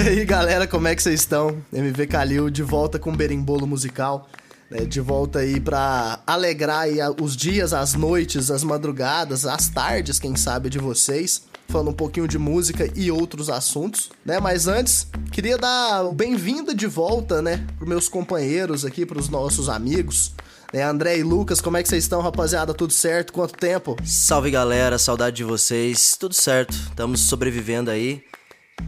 E aí, galera, como é que vocês estão? MV Calil de volta com Berimbolo Musical. Né, de volta aí pra alegrar aí os dias, as noites, as madrugadas, as tardes, quem sabe, de vocês. Falando um pouquinho de música e outros assuntos, né? Mas antes, queria dar bem-vinda de volta, né? Pros meus companheiros aqui, pros nossos amigos. Né, André e Lucas, como é que vocês estão, rapaziada? Tudo certo? Quanto tempo? Salve galera, saudade de vocês. Tudo certo, estamos sobrevivendo aí.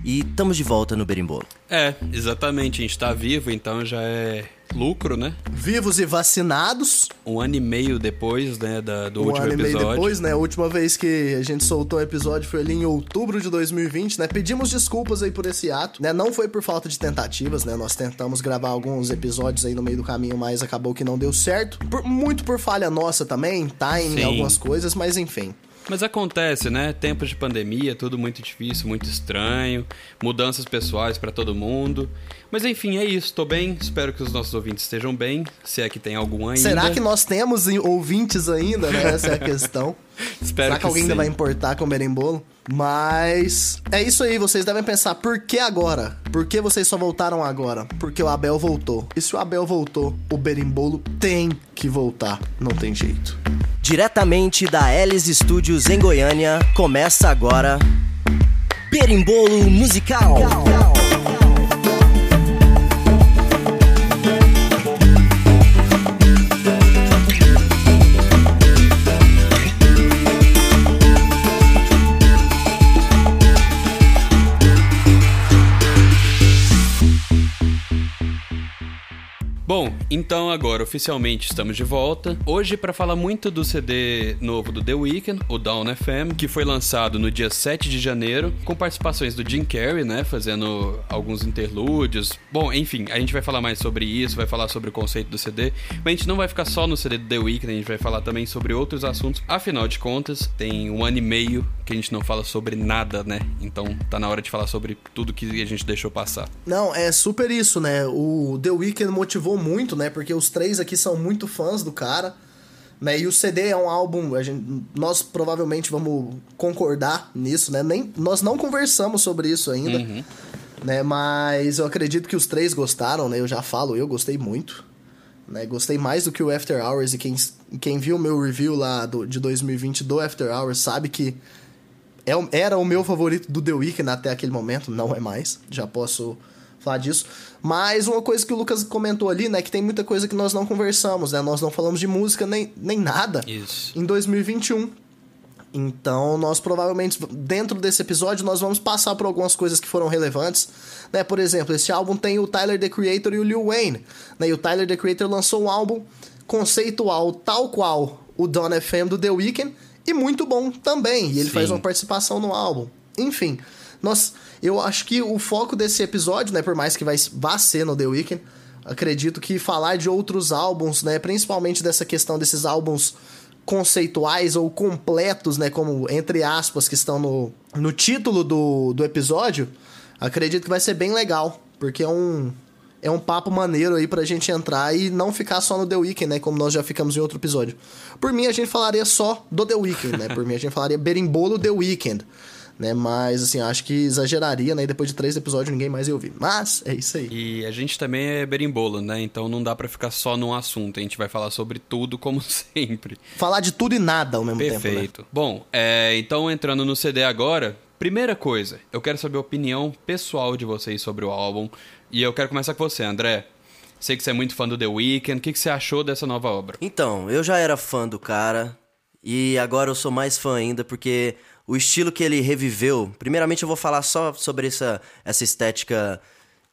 E estamos de volta no Berimbolo. É, exatamente. A gente tá vivo, então já é lucro, né? Vivos e vacinados. Um ano e meio depois, né, da, do um último ano episódio. e meio depois, né? A última vez que a gente soltou o episódio foi ali em outubro de 2020, né? Pedimos desculpas aí por esse ato, né? Não foi por falta de tentativas, né? Nós tentamos gravar alguns episódios aí no meio do caminho, mas acabou que não deu certo. Por- muito por falha nossa também, timing, Sim. algumas coisas, mas enfim. Mas acontece, né? Tempos de pandemia, tudo muito difícil, muito estranho, mudanças pessoais pra todo mundo. Mas enfim, é isso. Tô bem, espero que os nossos ouvintes estejam bem, se é que tem algum ainda. Será que nós temos em- ouvintes ainda, né? Essa é a questão. Espero Será que, que alguém ainda sim. vai importar com o berimbolo? Mas é isso aí, vocês devem pensar, por que agora? Por que vocês só voltaram agora? Porque o Abel voltou. E se o Abel voltou, o berimbolo tem que voltar, não tem jeito. Diretamente da Elis Studios em Goiânia, começa agora Berimbolo Musical. Bom, então agora oficialmente estamos de volta. Hoje para falar muito do CD novo do The Weeknd, o Down FM, que foi lançado no dia 7 de janeiro, com participações do Jim Carrey, né, fazendo alguns interlúdios. Bom, enfim, a gente vai falar mais sobre isso, vai falar sobre o conceito do CD, mas a gente não vai ficar só no CD do The Weeknd, a gente vai falar também sobre outros assuntos. Afinal de contas, tem um ano e meio que a gente não fala sobre nada, né? Então tá na hora de falar sobre tudo que a gente deixou passar. Não, é super isso, né? O The Weeknd motivou muito, né? Porque os três aqui são muito fãs do cara. Né? E o CD é um álbum, a gente, nós provavelmente vamos concordar nisso, né? Nem, nós não conversamos sobre isso ainda, né? Mas eu acredito que os três gostaram, né? Eu já falo, eu gostei muito. Né? Gostei mais do que o After Hours e quem, quem viu o meu review lá do, de 2020 do After Hours sabe que é era o meu favorito do The Weeknd até aquele momento, não é mais, já posso falar disso. Mas uma coisa que o Lucas comentou ali, né, que tem muita coisa que nós não conversamos, né? Nós não falamos de música nem, nem nada Isso. em 2021. Então, nós provavelmente, dentro desse episódio, nós vamos passar por algumas coisas que foram relevantes. Né? Por exemplo, esse álbum tem o Tyler, The Creator e o Lil Wayne. Né? E o Tyler, The Creator lançou um álbum conceitual, tal qual o Don FM do The Weeknd, e muito bom também. E ele Sim. faz uma participação no álbum. Enfim, nós, eu acho que o foco desse episódio, né, por mais que vai, vá ser no The Weeknd, acredito que falar de outros álbuns, né, principalmente dessa questão desses álbuns conceituais ou completos, né, como entre aspas que estão no, no título do, do episódio, acredito que vai ser bem legal, porque é um é um papo maneiro aí pra gente entrar e não ficar só no The Weeknd, né, como nós já ficamos em outro episódio. Por mim a gente falaria só do The Weeknd, né? Por mim a gente falaria Berimbolo The Weeknd. Né, mas assim, acho que exageraria, né? E depois de três episódios ninguém mais ia ouvir. Mas é isso aí. E a gente também é berimbolo, né? Então não dá pra ficar só num assunto. A gente vai falar sobre tudo, como sempre. Falar de tudo e nada ao mesmo tempo, né? Perfeito. Bom, é, então entrando no CD agora, primeira coisa, eu quero saber a opinião pessoal de vocês sobre o álbum. E eu quero começar com você, André. Sei que você é muito fã do The Weeknd. O que, que você achou dessa nova obra? Então, eu já era fã do cara e agora eu sou mais fã ainda porque o estilo que ele reviveu. Primeiramente, eu vou falar só sobre essa, essa estética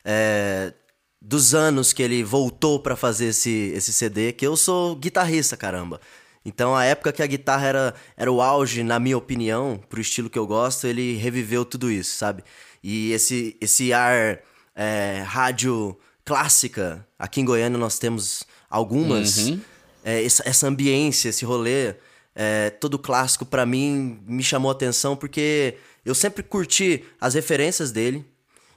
é, dos anos que ele voltou pra fazer esse, esse CD. Que eu sou guitarrista, caramba. Então, a época que a guitarra era, era o auge, na minha opinião, pro estilo que eu gosto, ele reviveu tudo isso, sabe? E esse, esse ar é, rádio clássica, aqui em Goiânia nós temos algumas. É, essa, essa ambiência, esse rolê, é, todo clássico, pra mim, me chamou atenção porque eu sempre curti as referências dele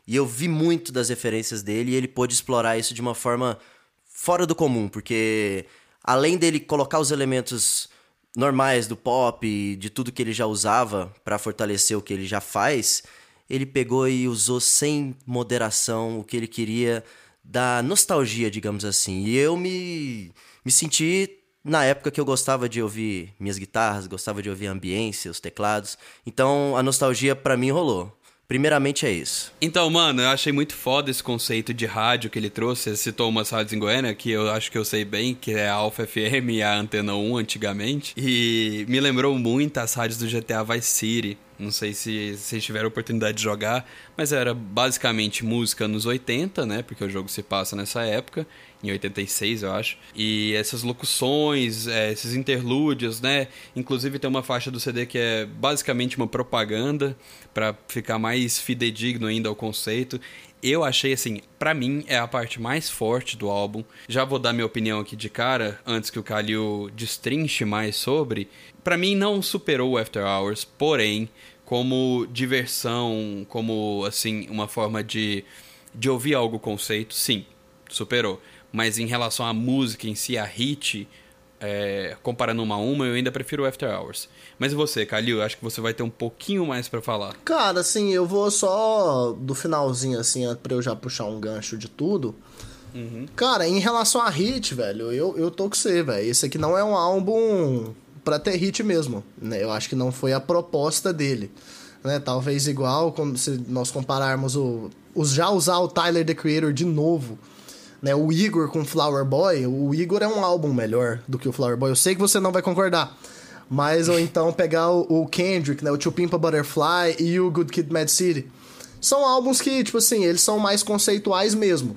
e eu vi muito das referências dele e ele pôde explorar isso de uma forma fora do comum, porque além dele colocar os elementos normais do pop, de tudo que ele já usava pra fortalecer o que ele já faz, ele pegou e usou sem moderação o que ele queria da nostalgia, digamos assim. E eu me, me senti na época que eu gostava de ouvir minhas guitarras, gostava de ouvir a ambiência, os teclados. Então a nostalgia para mim rolou. Primeiramente é isso. Então, mano, eu achei muito foda esse conceito de rádio que ele trouxe. Ele citou umas rádios em Goiânia, que eu acho que eu sei bem, que é a Alpha FM e a Antena 1 antigamente. E me lembrou muito as rádios do GTA Vice City. Não sei se vocês tiveram a oportunidade de jogar, mas era basicamente música nos 80, né? Porque o jogo se passa nessa época, em 86, eu acho. E essas locuções, é, esses interlúdios, né? Inclusive tem uma faixa do CD que é basicamente uma propaganda para ficar mais fidedigno ainda ao conceito. Eu achei assim, para mim é a parte mais forte do álbum. Já vou dar minha opinião aqui de cara, antes que o Kalil destrinche mais sobre. Para mim não superou o After Hours, porém como diversão, como assim, uma forma de, de ouvir algo conceito, sim, superou. Mas em relação à música em si, a hit, é, comparando uma a uma, eu ainda prefiro o After Hours. Mas e você, Kalil? Acho que você vai ter um pouquinho mais para falar. Cara, assim, eu vou só do finalzinho, assim, pra eu já puxar um gancho de tudo. Uhum. Cara, em relação a hit, velho, eu, eu tô com você, velho. Esse aqui não é um álbum para ter hit mesmo. Né? Eu acho que não foi a proposta dele. Né? Talvez igual quando, se nós compararmos o, os já usar o Tyler the Creator de novo. Né? O Igor com Flower Boy, o Igor é um álbum melhor do que o Flower Boy. Eu sei que você não vai concordar. Mas ou então pegar o, o Kendrick, né? o Two Pimpa Butterfly e o Good Kid Mad City. São álbuns que, tipo assim, eles são mais conceituais mesmo.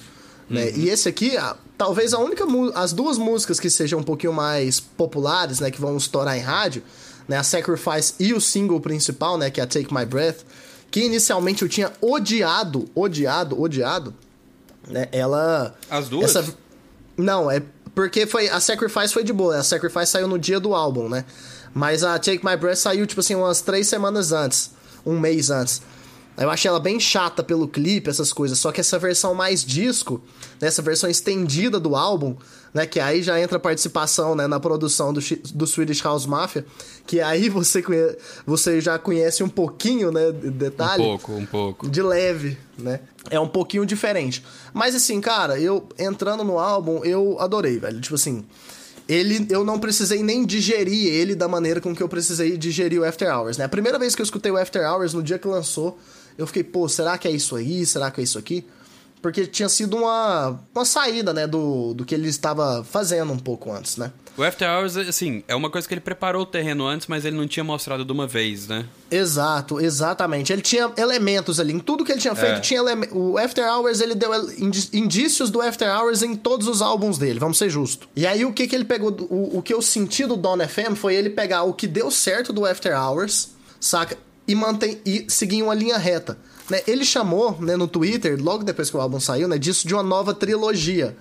Né? Uhum. E esse aqui, talvez a única as duas músicas que sejam um pouquinho mais populares, né, que vão estourar em rádio, né, a Sacrifice e o single principal, né, que é a Take My Breath, que inicialmente eu tinha odiado, odiado, odiado, né? Ela As duas? Essa... Não, é porque foi a Sacrifice foi de boa, a Sacrifice saiu no dia do álbum, né? Mas a Take My Breath saiu tipo assim umas três semanas antes, um mês antes. Eu achei ela bem chata pelo clipe, essas coisas. Só que essa versão mais disco, né, essa versão estendida do álbum, né? Que aí já entra a participação né, na produção do, do Swedish House Mafia. Que aí você, conhe, você já conhece um pouquinho, né? Detalhe. Um pouco, um pouco. De leve, né? É um pouquinho diferente. Mas assim, cara, eu entrando no álbum, eu adorei, velho. Tipo assim ele eu não precisei nem digerir ele da maneira com que eu precisei digerir o After Hours, né? A primeira vez que eu escutei o After Hours, no dia que lançou, eu fiquei, pô, será que é isso aí? Será que é isso aqui? Porque tinha sido uma, uma saída, né, do, do que ele estava fazendo um pouco antes, né? O After Hours, assim, é uma coisa que ele preparou o terreno antes, mas ele não tinha mostrado de uma vez, né? Exato, exatamente. Ele tinha elementos ali. Em tudo que ele tinha feito, é. tinha. O After Hours, ele deu indícios do After Hours em todos os álbuns dele, vamos ser justos. E aí, o que, que ele pegou. O, o que eu senti do Don FM foi ele pegar o que deu certo do After Hours, saca? E, mantém, e seguir uma linha reta. Né? Ele chamou né, no Twitter, logo depois que o álbum saiu, né, disso de uma nova trilogia.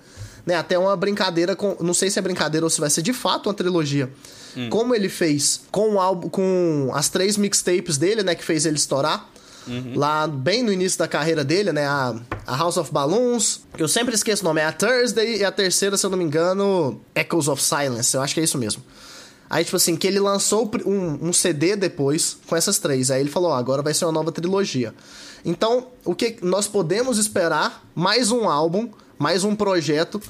Né? Até uma brincadeira com. Não sei se é brincadeira ou se vai ser de fato uma trilogia. Hum. Como ele fez com o álbum, com as três mixtapes dele, né? Que fez ele estourar. Uhum. Lá bem no início da carreira dele, né? A, a House of Balloons, que eu sempre esqueço o nome, é a Thursday, e a terceira, se eu não me engano, Echoes of Silence. Eu acho que é isso mesmo. Aí, tipo assim, que ele lançou um, um CD depois com essas três. Aí ele falou: ó, agora vai ser uma nova trilogia. Então, o que nós podemos esperar? Mais um álbum, mais um projeto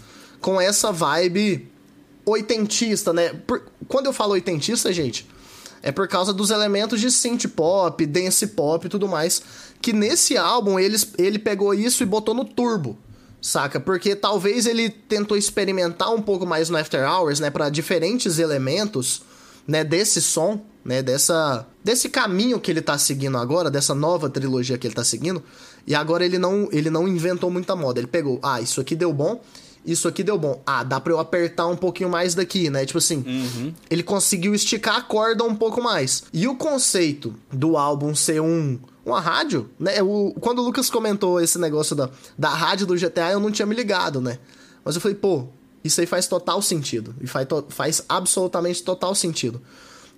com essa vibe oitentista, né? Por, quando eu falo oitentista, gente, é por causa dos elementos de synth pop, dance pop e tudo mais. Que nesse álbum ele, ele pegou isso e botou no turbo saca? Porque talvez ele tentou experimentar um pouco mais no After Hours, né, para diferentes elementos, né, desse som, né, dessa desse caminho que ele tá seguindo agora, dessa nova trilogia que ele tá seguindo. E agora ele não ele não inventou muita moda, ele pegou, ah, isso aqui deu bom, isso aqui deu bom. Ah, dá pra eu apertar um pouquinho mais daqui, né? Tipo assim, uhum. ele conseguiu esticar a corda um pouco mais. E o conceito do álbum ser um uma rádio, né? O, quando o Lucas comentou esse negócio da, da rádio do GTA, eu não tinha me ligado, né? Mas eu falei, pô, isso aí faz total sentido. E faz, faz absolutamente total sentido.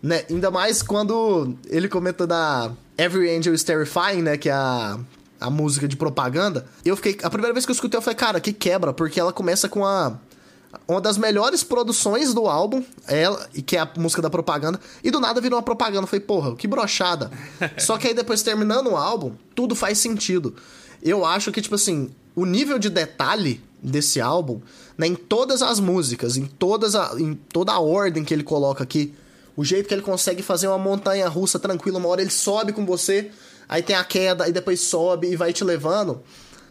Né? Ainda mais quando ele comenta da Every Angel is Terrifying, né? Que é a, a música de propaganda. Eu fiquei. A primeira vez que eu escutei, eu falei, cara, que quebra, porque ela começa com a. uma das melhores produções do álbum, ela, e que é a música da propaganda, e do nada virou uma propaganda. Eu falei, porra, que brochada. Só que aí depois, terminando o álbum, tudo faz sentido. Eu acho que, tipo assim, o nível de detalhe desse álbum, né, em todas as músicas, em, todas a, em toda a ordem que ele coloca aqui, o jeito que ele consegue fazer uma montanha russa tranquila, uma hora ele sobe com você, aí tem a queda, e depois sobe e vai te levando.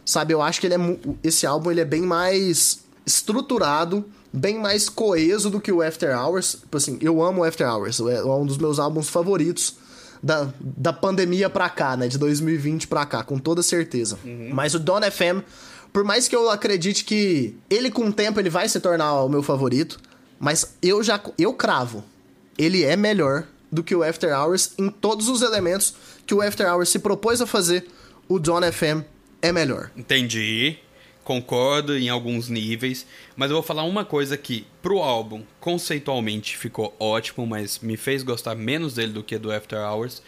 Sabe, eu acho que ele é esse álbum ele é bem mais estruturado, bem mais coeso do que o After Hours. Tipo assim, eu amo o After Hours, é um dos meus álbuns favoritos da, da pandemia pra cá, né? De 2020 pra cá, com toda certeza. Uhum. Mas o Don FM, por mais que eu acredite que ele com o tempo ele vai se tornar o meu favorito, mas eu já eu cravo, ele é melhor do que o After Hours em todos os elementos que o After Hours se propôs a fazer. O Don FM é melhor. Entendi concordo em alguns níveis, mas eu vou falar uma coisa que pro álbum conceitualmente ficou ótimo, mas me fez gostar menos dele do que do After Hours,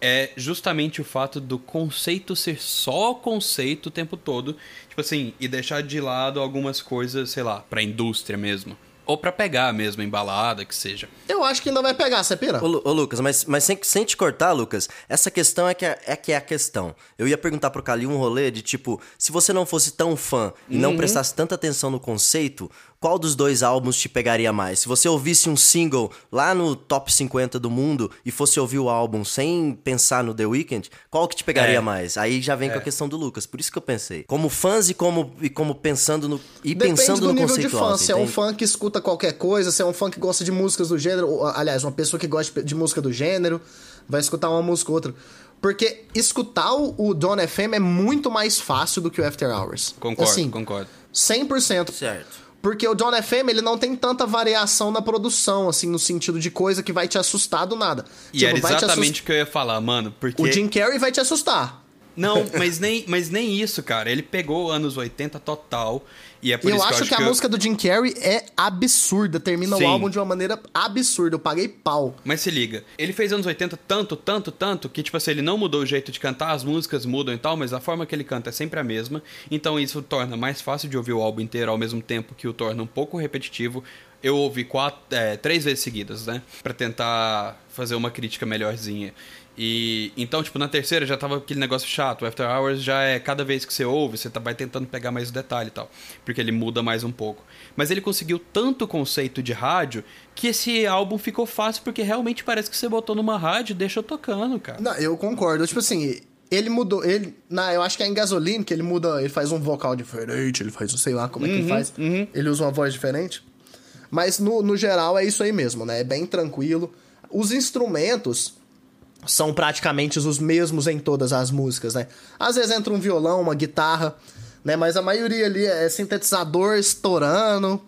é justamente o fato do conceito ser só conceito o tempo todo, tipo assim, e deixar de lado algumas coisas, sei lá, pra indústria mesmo. Ou pra pegar mesmo, embalada, que seja. Eu acho que ainda vai pegar, você pira? Ô, ô, Lucas, mas, mas sem, sem te cortar, Lucas, essa questão é que é, é que é a questão. Eu ia perguntar pro Calil um rolê de tipo, se você não fosse tão fã e não uhum. prestasse tanta atenção no conceito, qual dos dois álbuns te pegaria mais? Se você ouvisse um single lá no top 50 do mundo e fosse ouvir o álbum sem pensar no The Weeknd, qual que te pegaria é. mais? Aí já vem é. com a é. questão do Lucas, por isso que eu pensei. Como fãs e como, e como pensando no e Depende pensando do no nível. De fã. Se é um fã que escuta qualquer coisa, se é um fã que gosta de músicas do gênero, ou, aliás, uma pessoa que gosta de música do gênero, vai escutar uma música ou outra. Porque escutar o Don FM é muito mais fácil do que o After Hours. Concordo, assim, concordo. 100%. Certo. Porque o John FM, ele não tem tanta variação na produção, assim, no sentido de coisa que vai te assustar do nada. E tipo, era exatamente o que eu ia falar, mano, porque... O Jim Carrey vai te assustar. Não, mas nem, mas nem isso, cara. Ele pegou anos 80 total e é por eu isso acho que eu acho que, a música do Jim Carrey é absurda, termina Sim. o álbum de uma maneira absurda. Eu paguei pau. Mas se liga, ele fez anos 80 tanto, tanto, tanto, que tipo assim, ele não mudou o jeito de cantar, as músicas mudam e tal, mas a forma que ele canta é sempre a mesma. Então isso torna mais fácil de ouvir o álbum inteiro ao mesmo tempo que o torna um pouco repetitivo. Eu ouvi quatro, é, três vezes seguidas, né? Pra tentar fazer uma crítica melhorzinha. E então, tipo, na terceira já tava aquele negócio chato. O After Hours já é cada vez que você ouve, você tá, vai tentando pegar mais o detalhe e tal. Porque ele muda mais um pouco. Mas ele conseguiu tanto conceito de rádio que esse álbum ficou fácil porque realmente parece que você botou numa rádio e deixou tocando, cara. Não, eu concordo. Tipo assim, ele mudou. Ele. Na, eu acho que é em Gasoline que ele muda. Ele faz um vocal diferente, ele faz, sei lá como é que ele uhum, faz. Uhum. Ele usa uma voz diferente. Mas no, no geral é isso aí mesmo, né? É bem tranquilo. Os instrumentos são praticamente os mesmos em todas as músicas, né? Às vezes entra um violão, uma guitarra, né? Mas a maioria ali é sintetizador estourando,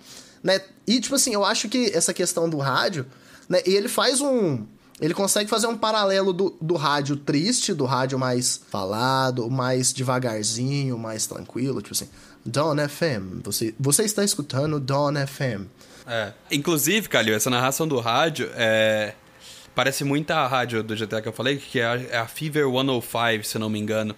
né? E, tipo assim, eu acho que essa questão do rádio, né? E ele faz um... Ele consegue fazer um paralelo do, do rádio triste, do rádio mais falado, mais devagarzinho, mais tranquilo, tipo assim... Dawn FM, você, você está escutando Dawn FM. É. Inclusive, Calil, essa narração do rádio é Parece muito a rádio do GTA que eu falei, que é a, é a Fever 105, se não me engano.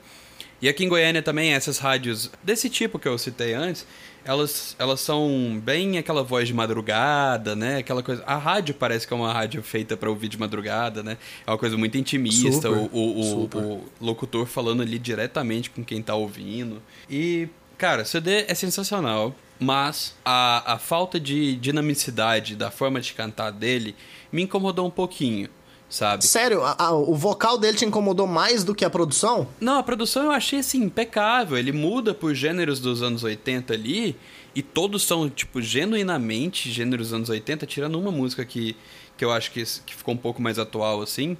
E aqui em Goiânia também, essas rádios desse tipo que eu citei antes, elas, elas são bem aquela voz de madrugada, né? Aquela coisa. A rádio parece que é uma rádio feita para ouvir de madrugada, né? É uma coisa muito intimista. Super, o, o, o, o, locutor falando ali diretamente com quem tá ouvindo. E, cara, CD é sensacional, mas a, a falta de dinamicidade da forma de cantar dele me incomodou um pouquinho, sabe? Sério? A, a, o vocal dele te incomodou mais do que a produção? Não, a produção eu achei assim impecável. Ele muda por gêneros dos anos 80 ali e todos são, tipo, genuinamente gêneros dos anos 80, tirando uma música que, que eu acho que, que ficou um pouco mais atual assim.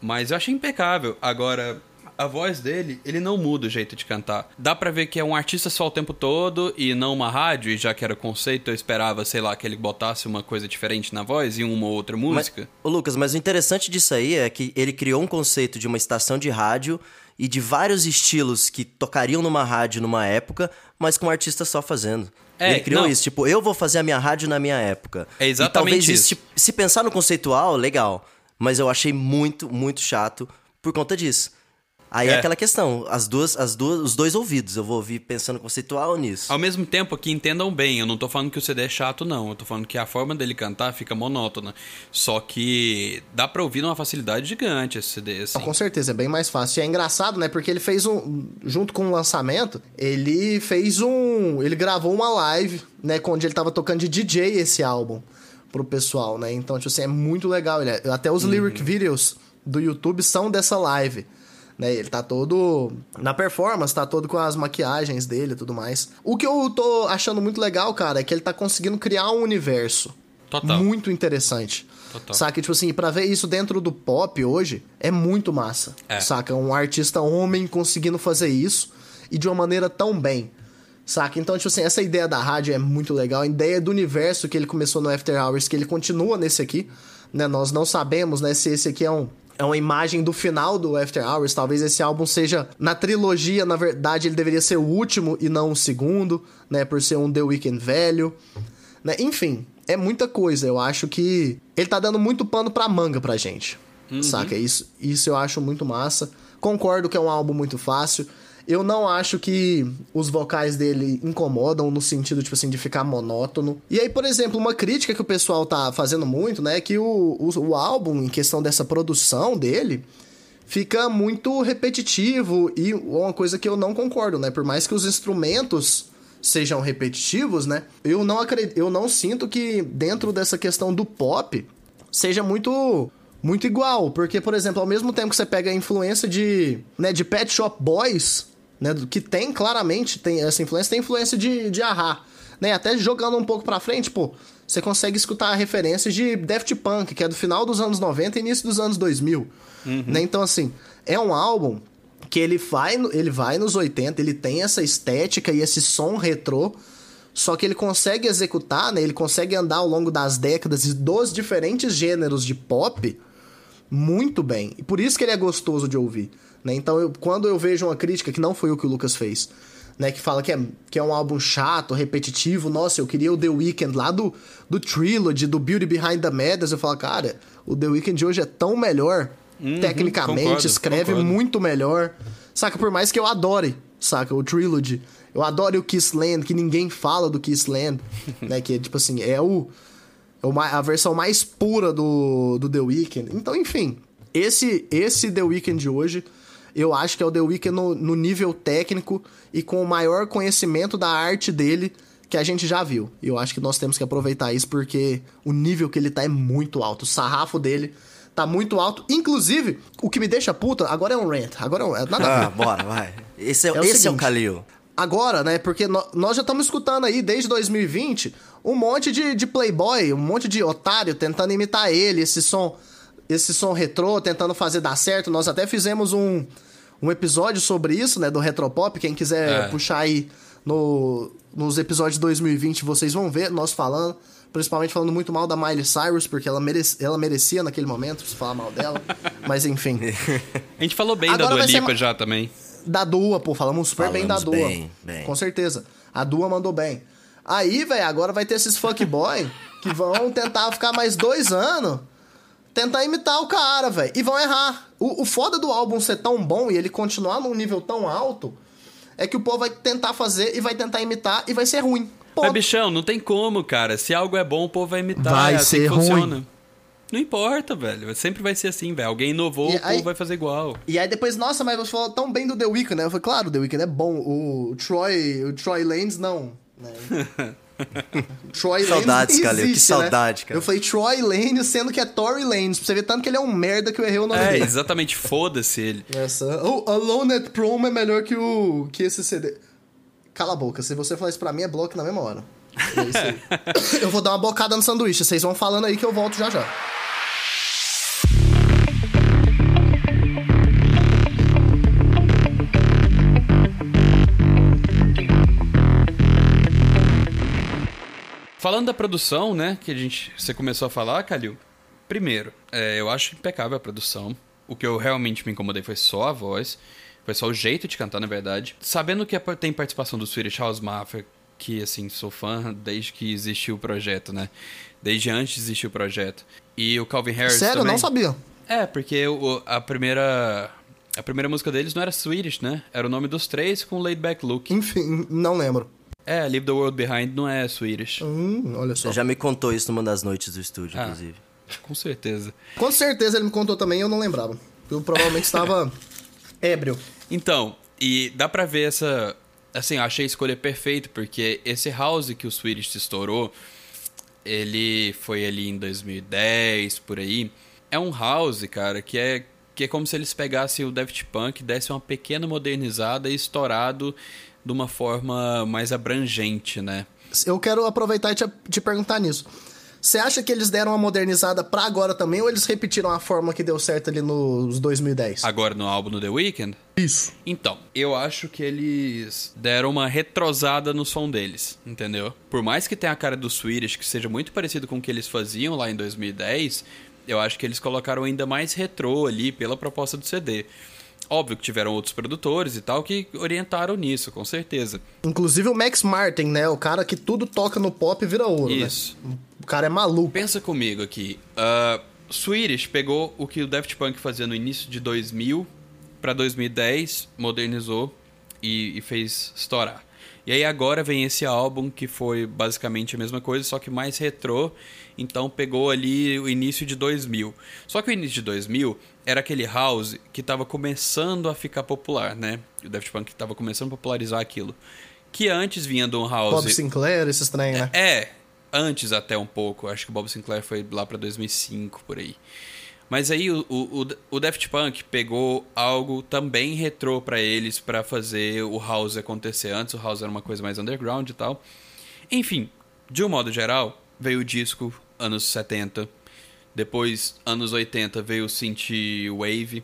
Mas eu achei impecável. Agora, a voz dele, ele não muda o jeito de cantar. Dá para ver que é um artista só o tempo todo e não uma rádio, e já que era conceito, eu esperava, sei lá, que ele botasse uma coisa diferente na voz e uma ou outra música. Mas, ô Lucas, mas o interessante disso aí é que ele criou um conceito de uma estação de rádio e de vários estilos que tocariam numa rádio numa época, mas com um artista só fazendo. É, ele criou não. isso, tipo, eu vou fazer a minha rádio na minha época. É exatamente e talvez isso. Tipo, se pensar no conceitual, legal. Mas eu achei muito, muito chato por conta disso. Aí é. É. aquela questão, as duas, as duas, os dois ouvidos, eu vou ouvir pensando conceitual nisso. Ao mesmo tempo que entendam bem, eu não tô falando que o CD é chato, não. Eu tô falando que a forma dele cantar fica monótona. Só que dá pra ouvir numa facilidade gigante esse CD, assim. Com certeza, é bem mais fácil. E é engraçado, né? Porque ele fez um. Junto com o lançamento, ele fez um. Ele gravou uma live, né? Onde ele tava tocando de DJ esse álbum pro pessoal, né? Então, tipo assim, é muito legal. Ele é- até os lyric videos do YouTube são dessa live. Né, ele tá todo na performance, tá todo com as maquiagens dele e tudo mais. O que eu tô achando muito legal, cara, é que ele tá conseguindo criar um universo Total. muito interessante. Total. Saca? Tipo assim, pra ver isso dentro do pop hoje é muito massa. É. Saca? Um artista homem conseguindo fazer isso e de uma maneira tão bem. Saca? Então, tipo assim, essa ideia da rádio é muito legal. A ideia do universo que ele começou no After Hours, que ele continua nesse aqui. Né? Nós não sabemos né, se esse aqui é um. É uma imagem do final do After Hours. Talvez esse álbum seja. Na trilogia, na verdade, ele deveria ser o último e não o segundo, né? Por ser um The Weeknd velho. Né? Enfim, é muita coisa. Eu acho que ele tá dando muito pano pra manga pra gente. Saca? Isso, isso eu acho muito massa. Concordo que é um álbum muito fácil. Eu não acho que os vocais dele incomodam no sentido, tipo assim, de ficar monótono. E aí, por exemplo, uma crítica que o pessoal tá fazendo muito, né? É que o, o, o álbum, em questão dessa produção dele, fica muito repetitivo e uma coisa que eu não concordo, né? Por mais que os instrumentos sejam repetitivos, né? Eu não acredito, eu não sinto que dentro dessa questão do pop seja muito muito igual, porque por exemplo, ao mesmo tempo que você pega a influência de, né, de Pet Shop Boys, né, do- que tem claramente tem essa influência, tem influência de de Ahá, né? Até jogando um pouco pra frente, pô, você consegue escutar referências de Daft Punk, que é do final dos anos 90 e início dos anos 2000, né? Então assim, é um álbum que ele vai, ele vai nos 80, ele tem essa estética e esse som retrô, só que ele consegue executar, né? Ele consegue andar ao longo das décadas e dos diferentes gêneros de pop muito bem. E por isso que ele é gostoso de ouvir, né? Então, eu- quando eu vejo uma crítica, que não foi o que o Lucas fez, né? Que fala que é, que é um álbum chato, repetitivo. Nossa, eu queria o The Weeknd lá do, do Trilogy, do Beauty Behind the Madness. Eu falo, cara, o The Weeknd de hoje é tão melhor, tecnicamente, concordo, escreve concordo. muito melhor. Saca? Por mais que eu adore, saca? O Trilogy. Eu adoro o Kissland, que ninguém fala do Kissland, né? Que, tipo assim, é o... É a versão mais pura do, do The Weeknd. Então, enfim, esse, esse The Weeknd de hoje, eu acho que é o The Weeknd no, no nível técnico e com o maior conhecimento da arte dele que a gente já viu. E eu acho que nós temos que aproveitar isso porque o nível que ele tá é muito alto. O sarrafo dele tá muito alto. Inclusive, o que me deixa puta, agora é um rant. Agora é um, é nada. Ah, bora, vai. Esse é, É o esse é o. Kalil. Agora, né? Porque nó- nós já estamos escutando aí desde 2020 um monte de, de playboy, um monte de otário tentando imitar ele, esse som, esse som retrô, tentando fazer dar certo. Nós até fizemos um, um episódio sobre isso, né? Do Retropop. Quem quiser É. puxar aí no, nos episódios de 2020, vocês vão ver nós falando. Principalmente falando muito mal da Miley Cyrus, porque ela, merece, ela merecia naquele momento se falar mal dela. Mas enfim. A gente falou bem Agora da Dua Lipa já também. Da Dua, pô, falamos super bem da Falamos Dua. bem, bem. Com certeza. A Dua mandou bem. Aí, velho, agora vai ter esses fuckboy que vão tentar ficar mais dois anos tentar imitar o cara, velho. E vão errar. O, o foda do álbum ser tão bom e ele continuar num nível tão alto é que o povo vai tentar fazer e vai tentar imitar e vai ser ruim. Ponto. Mas, bichão, não tem como, cara. Se algo é bom, o povo vai imitar. Vai é assim ser que ruim. funciona. Não importa, velho. Sempre vai ser assim, velho. Alguém inovou, E o aí- povo vai fazer igual. E aí depois, nossa, mas você falou tão bem do The Weeknd, né? Eu falei, claro, o The Weeknd é bom. O Troy, o Troy Lanez, não. Né? Troy Saudades, Calil, que né? saudade, cara. Eu falei Troy Lanez, sendo que é Tory Lanez. Pra você ver tanto que ele é um merda que eu errei o nome É, dele. exatamente. Foda-se ele. Essa. Oh, Alone at Prom é melhor que o que esse CD. Cala a boca, se você falar isso pra mim, é bloco na mesma hora. É isso aí. eu vou dar uma bocada no sanduíche, vocês vão falando aí que eu volto já já. Falando da produção, né, que a gente, você começou a falar, Calil. Primeiro, é, eu acho impecável a produção. O que eu realmente me incomodei foi só a voz. Foi só o jeito de cantar, na verdade. Sabendo que é- tem participação do Swedish House Mafia, que, assim, sou fã desde que existiu o projeto, né? Desde antes de existir o projeto. E o Calvin Harris Sério, também. não sabia. É, porque o, a primeira A primeira música deles não era Swedish, né? Era o nome dos três com Laid Back Look. Enfim, não lembro. É, Leave the World Behind não é Swedish. Hum, olha só. Você já me contou isso numa das noites do estúdio, Ah. inclusive. Com certeza. Com certeza ele me contou também e eu não lembrava. Eu provavelmente estava ébrio. Então, e dá pra ver essa. Assim, eu achei a escolha perfeita, porque esse house que o Swedish estourou, ele foi ali em 2010, por aí. É um house, cara, que é, que é como se eles pegassem o Daft Punk, dessem uma pequena modernizada e estourado de uma forma mais abrangente, né? Eu quero aproveitar e te, te perguntar nisso. Você acha que eles deram uma modernizada pra agora também ou eles repetiram a fórmula que deu certo ali nos 2010? Agora no álbum do The Weeknd, Isso. Então, eu acho que eles deram uma retrosada no som deles, entendeu? Por mais que tenha a cara do Swedish, que seja muito parecido com o que eles faziam lá em 2010, eu acho que eles colocaram ainda mais retrô ali pela proposta do CD. Óbvio que tiveram outros produtores e tal que orientaram nisso, com certeza. Inclusive o Max Martin, né? O cara que tudo toca no pop e vira ouro, Isso. né? O cara é maluco. Pensa comigo aqui. Uh, Swedish pegou o que o Daft Punk fazia no início de 2000 para 2010, modernizou e, e fez estourar. E aí agora vem esse álbum que foi basicamente a mesma coisa, só que mais retrô. Então pegou ali o início de 2000. Só que o início de 2000 era aquele house que estava começando a ficar popular, né? O Daft Punk estava começando a popularizar aquilo. Que antes vinha um house... Bob Sinclair, esse estranho, né? É, antes até um pouco. Acho que o Bob Sinclair foi lá pra 2005, por aí. Mas aí o, o, o Daft Punk pegou algo também retrô pra eles pra fazer o house acontecer. Antes o house era uma coisa mais underground e tal. Enfim, de um modo geral, veio o disco anos 70. Depois, anos 80, veio o synth wave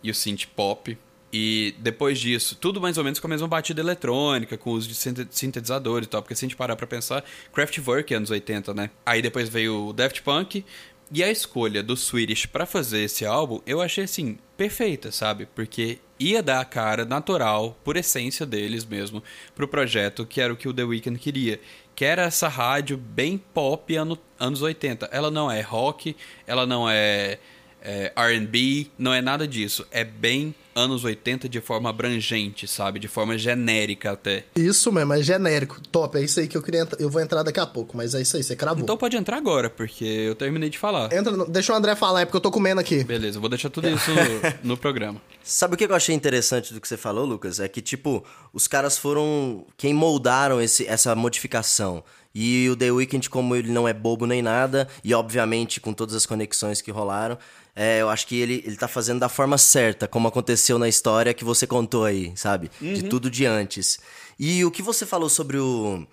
e o synth pop. E depois disso, tudo mais ou menos com a mesma batida eletrônica, com uso de sinte- sintetizadores e tal. Porque se a gente parar pra pensar, Kraftwerk anos 80, né? Aí depois veio o Daft Punk. E a escolha do Swedish pra fazer esse álbum, eu achei assim, perfeita, sabe? Porque ia dar a cara natural, por essência deles mesmo, pro projeto, que era o que o The Weeknd queria. Que era essa rádio bem pop ano, anos 80. Ela não é rock, ela não é, é RB, não é nada disso. É bem anos 80 de forma abrangente, sabe? De forma genérica até. Isso mesmo, é genérico. Top, é isso aí que eu queria. entrar- Eu vou entrar daqui a pouco, mas é isso aí, você cravou. Então pode entrar agora, porque eu terminei de falar. Entra, deixa o André falar, é porque eu tô comendo aqui. Beleza, eu vou deixar tudo isso no, no programa. Sabe o que eu achei interessante do que você falou, Lucas? É que, tipo, os caras foram quem moldaram esse, essa modificação. E o The Weeknd, como ele não é bobo nem nada, e obviamente com todas as conexões que rolaram, é, eu acho que ele, ele tá fazendo da forma certa, como aconteceu na história que você contou aí, sabe? De tudo de antes. E o que você falou sobre o,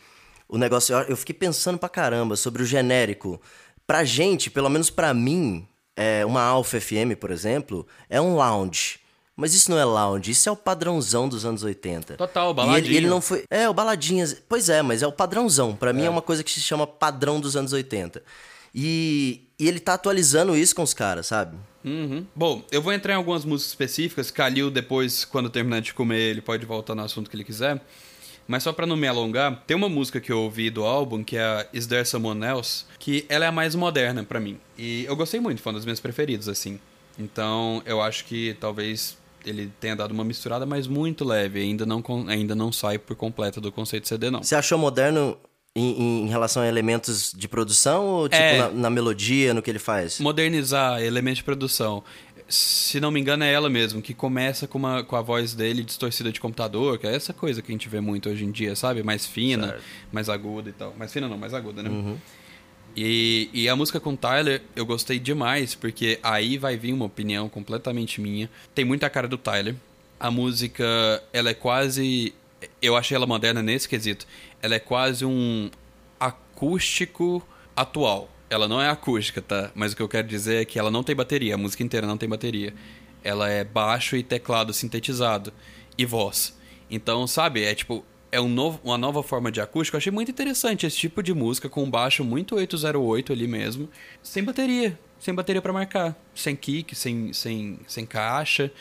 o negócio, eu, fiquei pensando pra caramba sobre o genérico. Pra gente, pelo menos pra mim, é, uma Alpha FM, por exemplo, é um lounge. Mas isso não é lounge, isso é o padrãozão dos anos 80. Total, E ele, baladinha. ele não foi. É, o baladinhas. Pois é, mas é o padrãozão. Pra mim é uma coisa que se chama padrão dos anos 80. E, e ele tá atualizando isso com os caras, sabe? Uhum. Bom, eu vou entrar em algumas músicas específicas. Kalil, depois, quando terminar de comer, ele pode voltar no assunto que ele quiser. Mas só pra não me alongar, tem uma música que eu ouvi do álbum, que é a Is There Someone Else, que ela é a mais moderna pra mim. E eu gostei muito, foi uma das minhas preferidas, assim. Então, eu acho que talvez ele tenha dado uma misturada, mas muito leve. Ainda não, ainda não sai por completo do conceito de CD, não. Você achou moderno em, em relação a elementos de produção ou tipo É. na, na melodia, no que ele faz? modernizar elementos de produção. Se não me engano, é ela mesmo, que começa com, uma, com a voz dele distorcida de computador, que é essa coisa que a gente vê muito hoje em dia, sabe? Mais fina, Certo. mais aguda e tal. Mais fina não, mais aguda, né? E, e a música com Tyler eu gostei demais, porque aí vai vir uma opinião completamente minha. Tem muita cara do Tyler. A música, ela é quase. Eu achei ela moderna nesse quesito. Ela é quase um acústico atual. Ela não é acústica, tá? Mas o que eu quero dizer é que ela não tem bateria. A música inteira não tem bateria. Ela é baixo e teclado sintetizado. E voz. Então, sabe, é tipo. É um novo, uma nova forma de acústico. Eu achei muito interessante esse tipo de música com baixo muito 808 ali mesmo. Sem bateria. Sem bateria pra marcar. Sem kick, sem, sem, sem caixa.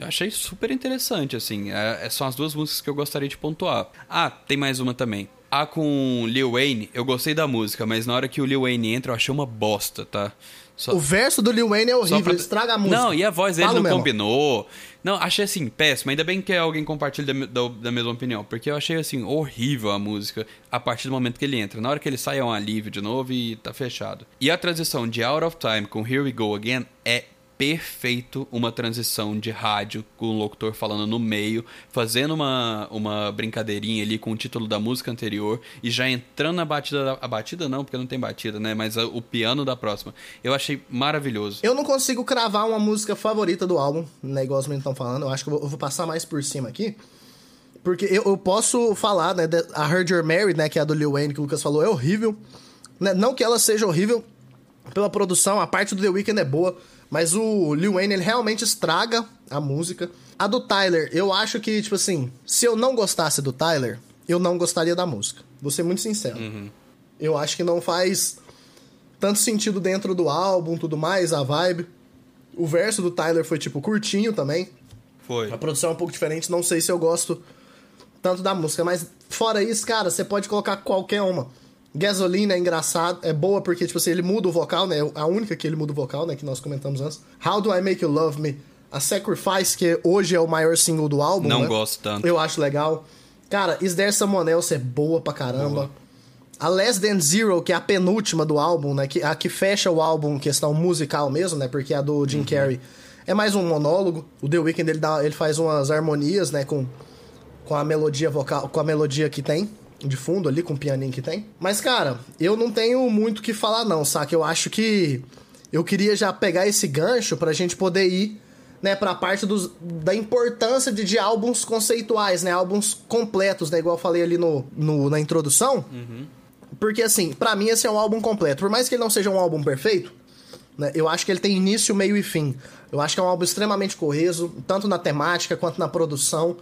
Eu achei super interessante, assim. É, é- são as duas músicas que eu gostaria de pontuar. Ah, tem mais uma também. A com Lil Wayne, eu gostei da música, mas na hora que o Lil Wayne entra, eu achei uma bosta, tá? Só- O verso do Lil Wayne é horrível, pra- estraga a música. Não, e a voz dele Falo não mesmo. combinou. Não, achei assim, péssimo. Ainda bem que alguém compartilha da, da- da mesma opinião. Porque eu achei assim, horrível a música a partir do momento que ele entra. Na hora que ele sai é um alívio de novo e tá fechado. E a transição de Out of Time com Here We Go Again é perfeito uma transição de rádio com o locutor falando no meio, fazendo uma, uma brincadeirinha ali com o título da música anterior e já entrando na batida. da- A batida não, porque não tem batida, né? Mas a- o piano da próxima. Eu achei maravilhoso. Eu não consigo cravar uma música favorita do álbum, né? Igual os meninos estão falando. Eu acho que eu vou, eu vou passar mais por cima aqui. Porque eu, eu posso falar, né? A Heard You're Married, né? Que é a do Lil Wayne, que o Lucas falou, é horrível. Né, Não que ela seja horrível pela produção, a parte do The Weeknd é boa. Mas o Lil Wayne, ele realmente estraga a música. A do Tyler, eu acho que, tipo assim, se eu não gostasse do Tyler, eu não gostaria da música. Vou ser muito sincero. Eu acho que não faz tanto sentido dentro do álbum, tudo mais, a vibe. O verso do Tyler foi, tipo, curtinho também. Foi. A produção é um pouco diferente, não sei se eu gosto tanto da música, mas fora isso, cara, você pode colocar qualquer uma. Gasolina é engraçado, é boa porque, tipo assim, ele muda o vocal, né? A única que ele muda o vocal, né? Que nós comentamos antes. How Do I Make You Love Me? A Sacrifice, que hoje é o maior single do álbum, Não né? gosto tanto. Eu acho legal. Cara, Is There Someone Else é boa pra caramba. A Less Than Zero, que é a penúltima do álbum, né? Que, a que fecha o álbum questão musical mesmo, né? Porque a do Jim Carrey é mais um monólogo. O The Weeknd, ele, dá, ele faz umas harmonias, né? Com, com a melodia vocal, com a melodia que tem de fundo ali, com o pianinho que tem. Mas, cara, eu não tenho muito o que falar não, saca? Eu acho que eu queria já pegar esse gancho pra gente poder ir, né, pra parte dos, da importância de, de álbuns conceituais, né? Álbuns completos, né? Igual eu falei ali no, no- na introdução. Porque, assim, pra mim esse é um álbum completo. Por mais que ele não seja um álbum perfeito, né, eu acho que ele tem início, meio e fim. Eu acho que é um álbum extremamente coeso, tanto na temática quanto na produção,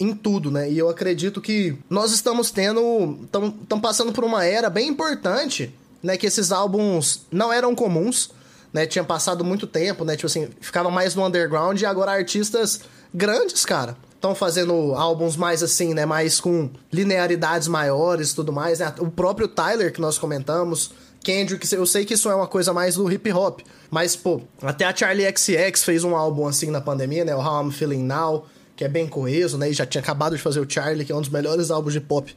em tudo, né? E eu acredito que nós estamos tendo. Estamos passando por uma era bem importante, né? Que esses álbuns não eram comuns, né? Tinha passado muito tempo, né? Tipo assim, ficavam mais no underground e agora artistas grandes, cara. Estão fazendo álbuns mais assim, né? Mais com linearidades maiores tudo mais, né? O próprio Tyler, que nós comentamos, Kendrick, eu sei que isso é uma coisa mais do hip hop, mas, pô, até a Charlie XX fez um álbum assim na pandemia, né? O How I'm Feeling Now, que é bem coeso, né? E já tinha acabado de fazer o Charlie, que é um dos melhores álbuns de pop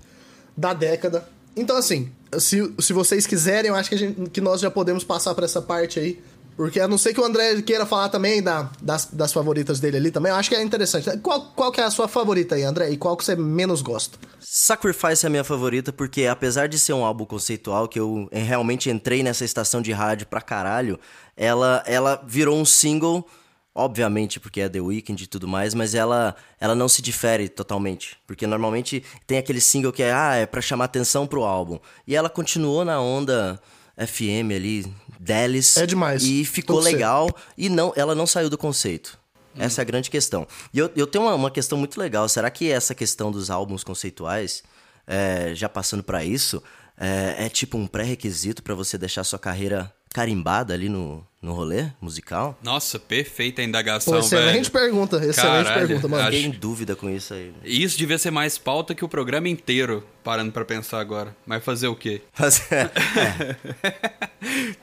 da década. Então, assim, se, se vocês quiserem, eu acho que, gente- que nós já podemos passar pra essa parte aí. Porque a não ser que o André queira falar também da, das, das favoritas dele ali também, eu acho que é interessante. Qual, qual que é a sua favorita aí, André? E qual que você menos gosta? Sacrifice é a minha favorita porque, apesar de ser um álbum conceitual, que eu eh, realmente entrei nessa estação de rádio pra caralho, ela, ela virou um single, obviamente porque é The Weeknd e tudo mais, mas ela, ela não se difere totalmente. Porque normalmente tem aquele single que é, ah, é pra chamar atenção pro álbum. E ela continuou na onda FM ali, deles. É demais. E ficou legal e não, ela não saiu do conceito. Essa é a grande questão. E eu, eu tenho uma, uma questão muito legal. Será que essa questão dos álbuns conceituais, é, já passando pra isso, é, é tipo um pré-requisito pra você deixar sua carreira carimbada ali no, no rolê musical? Nossa, perfeita a indagação, Pô, excelente velho. pergunta, excelente Caralho, pergunta, mano. acho- Fiquei em dúvida com isso aí. Isso devia ser mais pauta que o programa inteiro, parando pra pensar agora. Mas fazer o quê? Mas, é.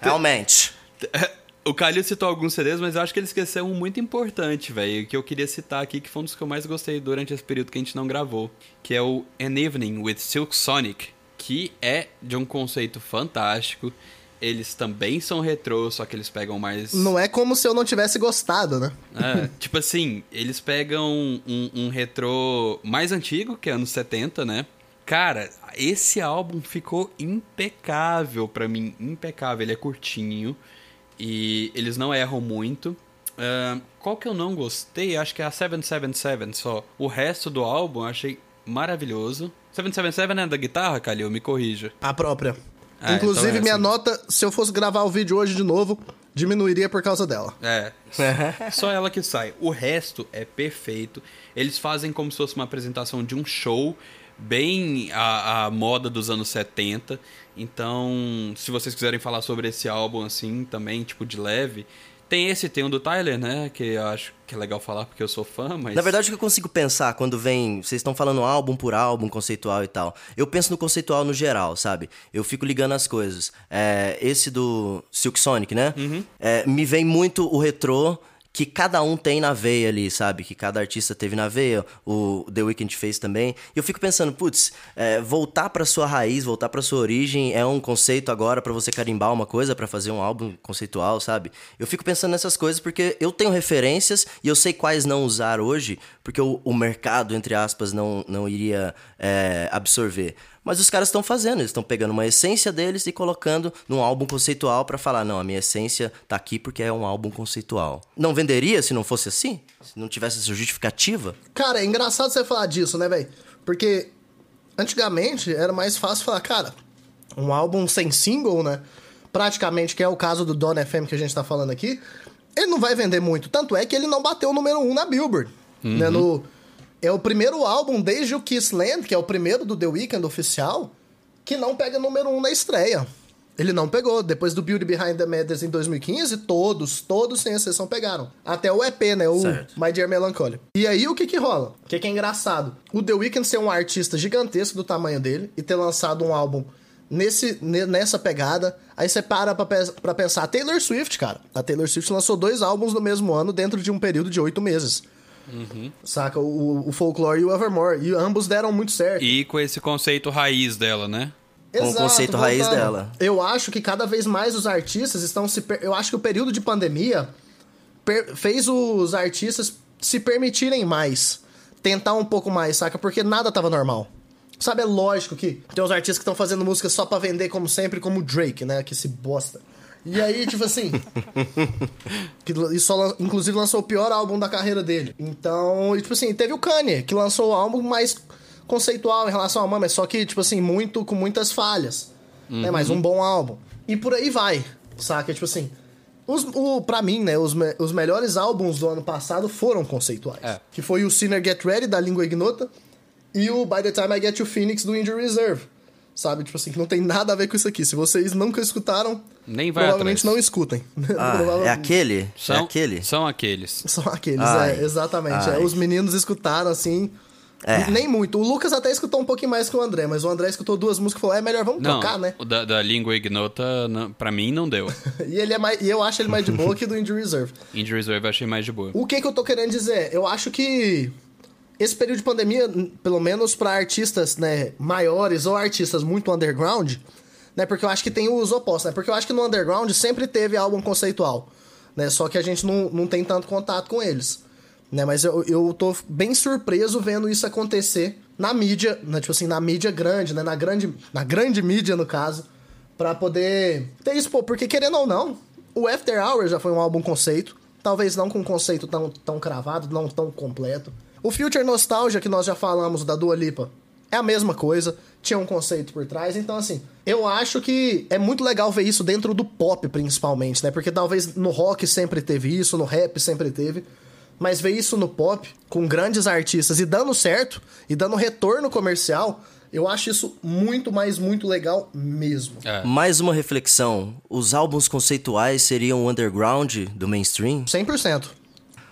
Realmente. O Calil citou alguns CDs, mas eu acho que ele esqueceu um muito importante, velho, que eu queria citar aqui, que foi um dos que eu mais gostei durante esse período que a gente não gravou, que é o An Evening with Silk Sonic, que é de um conceito fantástico. Eles também são retrô, só que eles pegam mais. Não é como se eu não tivesse gostado, né? É, tipo assim, eles pegam um, um retrô mais antigo, que é anos 70, né? Cara, esse álbum ficou impecável pra mim, impecável. Ele é curtinho e eles não erram muito. Ah, qual que eu não gostei? Acho que é a 777 só. O resto do álbum eu achei maravilhoso. 777 é da guitarra, Calil? Me corrija. A própria. Ah, Inclusive, então é minha assim. nota, se eu fosse gravar o vídeo hoje de novo, diminuiria por causa dela. É, só ela que sai. O resto é perfeito. Eles fazem como se fosse uma apresentação de um show, bem a, a moda dos anos 70. Então, se vocês quiserem falar sobre esse álbum assim também, tipo de leve, Tem esse, tem um do Tyler, né? Que eu acho que é legal falar porque eu sou fã, mas. Na verdade, o que eu consigo pensar quando vem. Vocês estão falando álbum por álbum, conceitual e tal. Eu penso no conceitual no geral, sabe? Eu fico ligando as coisas. É, esse do Silk Sonic, né? É, me vem muito o retrô que cada um tem na veia ali, sabe? Que cada artista teve na veia, o The Weeknd fez também. E eu fico pensando, putz, é, voltar pra sua raiz, voltar pra sua origem é um conceito agora pra você carimbar uma coisa, pra fazer um álbum conceitual, sabe? Eu fico pensando nessas coisas porque eu tenho referências e eu sei quais não usar hoje, porque o, o mercado, entre aspas, não, não iria é, absorver. Mas os caras estão fazendo, eles estão pegando uma essência deles e colocando num álbum conceitual pra falar, não, a minha essência tá aqui porque é um álbum conceitual. Não venderia se não fosse assim? Se não tivesse essa justificativa? Cara, é engraçado você falar disso, né, velho? Porque antigamente era mais fácil falar, cara, um álbum sem single, né? Praticamente, que é o caso do Don FM que a gente tá falando aqui, ele não vai vender muito. Tanto é que ele não bateu o número um na Billboard. Né? No, é o primeiro álbum desde o Kissland, que é o primeiro do The Weeknd oficial, que não pega número um na estreia. Ele não pegou. Depois do Beauty Behind the Madness em 2015, todos, todos sem exceção pegaram. Até o EP, né? O Certo. My Dear Melancholy. E aí, o que que rola? O que que é engraçado? O The Weeknd ser um artista gigantesco do tamanho dele e ter lançado um álbum nesse, ne- nessa pegada. Aí você para pra, pe- pra pensar. A Taylor Swift, cara. A Taylor Swift lançou dois álbuns no mesmo ano dentro de um período de oito meses. Saca? O, o Folklore e o Evermore. E ambos deram muito certo. E com esse conceito raiz dela, né? Com o conceito raiz voltando. dela. Eu acho que cada vez mais os artistas estão se. per- Eu acho que o período de pandemia per- fez os artistas se permitirem mais. Tentar um pouco mais, saca? Porque nada tava normal. Sabe, é lógico que tem os artistas que estão fazendo música só pra vender, como sempre, como o Drake, né? Que se bosta. E aí, tipo assim. que, e só, inclusive, lançou o pior álbum da carreira dele. Então, e, tipo assim, teve o Kanye, que lançou o álbum mais conceitual em relação mãe, mas só que, tipo assim, muito com muitas falhas. Né? Mas um bom álbum. E por aí vai, saca? Tipo assim. Os, o, pra mim, né, os, me- os melhores álbuns do ano passado foram conceituais. É. Que foi o Sinner Get Ready, da Língua Ignota, e o By the Time I Get You Phoenix, do Injury Reserve. Sabe? Tipo assim, que não tem nada a ver com isso aqui. Se vocês nunca escutaram, Nem vai provavelmente atrás. não escutem. Ah, Provavelmente- é aquele? São, É aquele? São aqueles. São aqueles, Ai, é, exatamente. ai. É, os meninos escutaram, assim... É. Nem muito. O Lucas até escutou um pouquinho mais que o André, mas o André escutou duas músicas e falou, é melhor vamos Não, tocar, né? o da, da língua ignota, não, pra mim, não deu. E, ele é mais, e eu acho ele mais de boa que do Injury Reserve. Injury Reserve eu achei mais de boa. O que que eu tô querendo dizer? Eu acho que esse período de pandemia, pelo menos pra artistas, né, maiores ou artistas muito underground, né, porque eu acho que tem os opostos, né, porque eu acho que no underground sempre teve álbum conceitual, né, só que a gente não, não tem tanto contato com eles, né, mas eu, eu tô bem surpreso vendo isso acontecer na mídia, né, tipo assim, na mídia grande, né, na grande, na grande mídia, no caso, pra poder ter isso, pô, porque querendo ou não, o After Hours já foi um álbum conceito, talvez não com um conceito tão, tão cravado, não tão completo. O Future Nostalgia, que nós já falamos, da Dua Lipa, é a mesma coisa, tinha um conceito por trás, então assim, eu acho que é muito legal ver isso dentro do pop, principalmente, né? Porque talvez no rock sempre teve isso, no rap sempre teve, mas ver isso no pop, com grandes artistas e dando certo, e dando retorno comercial, eu acho isso muito, mais muito legal mesmo. É. Mais uma reflexão. Os álbuns conceituais seriam o underground do mainstream? 100%.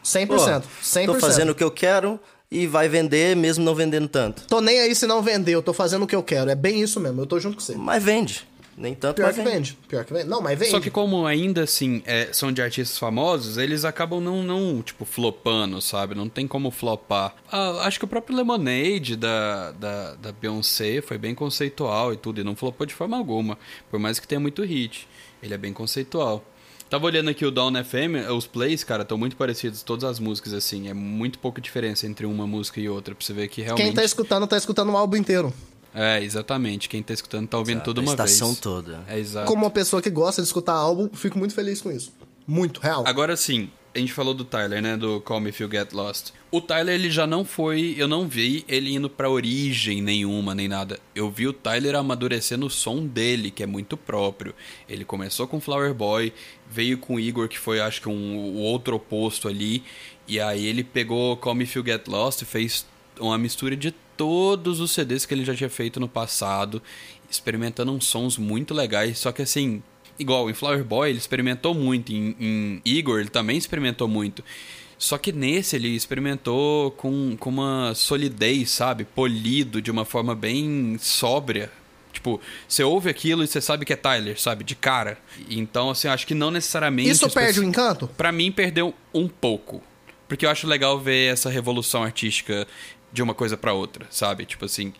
100%. Pô, 100%. Tô fazendo o que eu quero e vai vender mesmo não vendendo tanto. Tô nem aí se não vender, eu tô fazendo o que eu quero. É bem isso mesmo, eu tô junto com você. Mas vende. Nem tanto, Pior mas que vende. vende. Pior que vende. Não, mas vende. Só que como ainda assim é, são de artistas famosos, eles acabam não, não, tipo, flopando, sabe? Não tem como flopar. Ah, acho que o próprio Lemonade da, da, da Beyoncé foi bem conceitual e tudo, e não flopou de forma alguma. Por mais que tenha muito hit. Ele é bem conceitual. Tava olhando aqui o Down FM, os plays, cara, estão muito parecidos, todas as músicas, assim. É muito pouca diferença entre uma música e outra, pra você ver que realmente... Quem tá escutando, tá escutando o álbum inteiro. É, exatamente. Quem tá escutando tá ouvindo tudo a uma estação vez. toda. É, exato. Como uma pessoa que gosta de escutar álbum, fico muito feliz com isso. Muito, real. Agora sim, a gente falou do Tyler, né? Do Call Me If You Get Lost. O Tyler, ele já não foi. Eu não vi ele indo pra origem nenhuma, nem nada. Eu vi o Tyler amadurecendo o som dele, que é muito próprio. Ele começou com Flower Boy, veio com Igor, que foi, acho que, um, o outro oposto ali. E aí ele pegou Call Me If You Get Lost e fez uma mistura de todos os CDs que ele já tinha feito no passado, experimentando uns sons muito legais. Só que assim, igual em Flower Boy, ele experimentou muito. Em, em Igor, ele também experimentou muito. Só que nesse ele experimentou com, com uma solidez, sabe? Polido de uma forma bem sóbria. Tipo, você ouve aquilo e você sabe que é Tyler, sabe? De cara. Então, assim, acho que não necessariamente. Isso perde o encanto? Pra mim, perdeu um pouco. Porque eu acho legal ver essa revolução artística de uma coisa para outra, sabe? Tipo assim,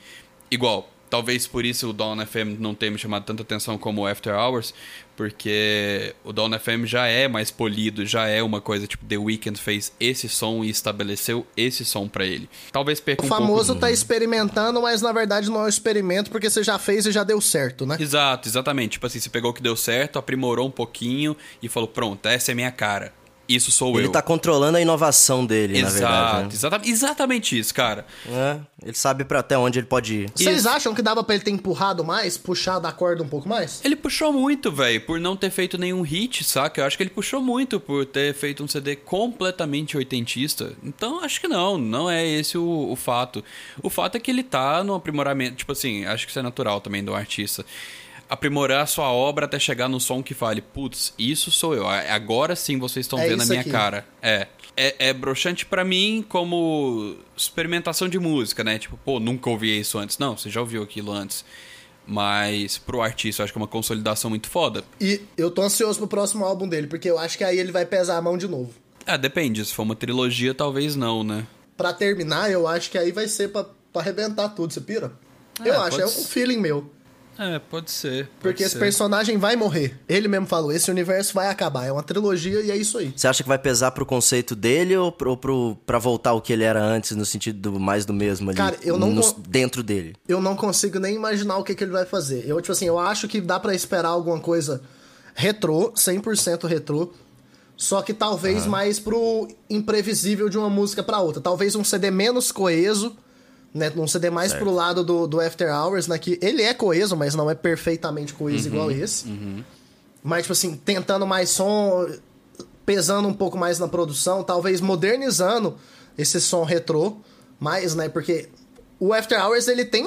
igual, talvez por isso o Dawn FM não tenha me chamado tanta atenção como o After Hours, porque o Dawn FM já é mais polido, já é uma coisa tipo The Weeknd fez esse som e estabeleceu esse som para ele. Talvez perca o um famoso pouco... tá experimentando, mas na verdade não é um experimento porque você já fez e já deu certo, né? Exato, exatamente. Tipo assim, você pegou o que deu certo, aprimorou um pouquinho e falou: "Pronto, essa é minha cara" isso sou ele eu. Ele tá controlando a inovação dele, Exato, na verdade. Né? Exatamente, exatamente isso, cara. É, ele sabe para até onde ele pode ir. Vocês Isso. acham que dava para ele ter empurrado mais, puxado a corda um pouco mais? Ele puxou muito, velho, por não ter feito nenhum hit, saca? Eu acho que ele puxou muito por ter feito um CD completamente oitentista. Então, acho que não, não é esse o, o fato. O fato é que ele tá no aprimoramento, tipo assim, acho que isso é natural também do artista aprimorar a sua obra até chegar no som que fale, putz, isso sou eu. Agora sim vocês estão É vendo a minha aqui. cara. É. É, é broxante pra mim como experimentação de música, né? Tipo, pô, nunca ouvi isso antes. Não, você já ouviu aquilo antes. Mas pro artista, eu acho que é uma consolidação muito foda. E eu tô ansioso pro próximo álbum dele, porque eu acho que aí ele vai pesar a mão de novo. É, depende. Se for uma trilogia, talvez não, né? Pra terminar, eu acho que aí vai ser pra, pra arrebentar tudo, você pira? eu É, acho, pode é um feeling meu. É, pode ser. pode Porque esse ser. personagem vai morrer. Ele mesmo falou, esse universo vai acabar. É uma trilogia e é isso aí. Você acha que vai pesar pro conceito dele ou pro, pro, pra voltar ao que ele era antes, no sentido do mais do mesmo ali? Cara, eu não no- con- Dentro dele. Eu não consigo nem imaginar o que, que ele vai fazer. Eu, tipo assim, eu acho que dá pra esperar alguma coisa retrô, 100% retrô. Só que talvez mais pro imprevisível de uma música pra outra. Talvez um CD menos coeso, né? Um CD mais pro lado do, do After Hours, né? Que ele é coeso, mas não é perfeitamente coeso igual esse. Mas, tipo assim, tentando mais som, pesando um pouco mais na produção, talvez modernizando esse som retrô mais, né? Porque o After Hours, ele tem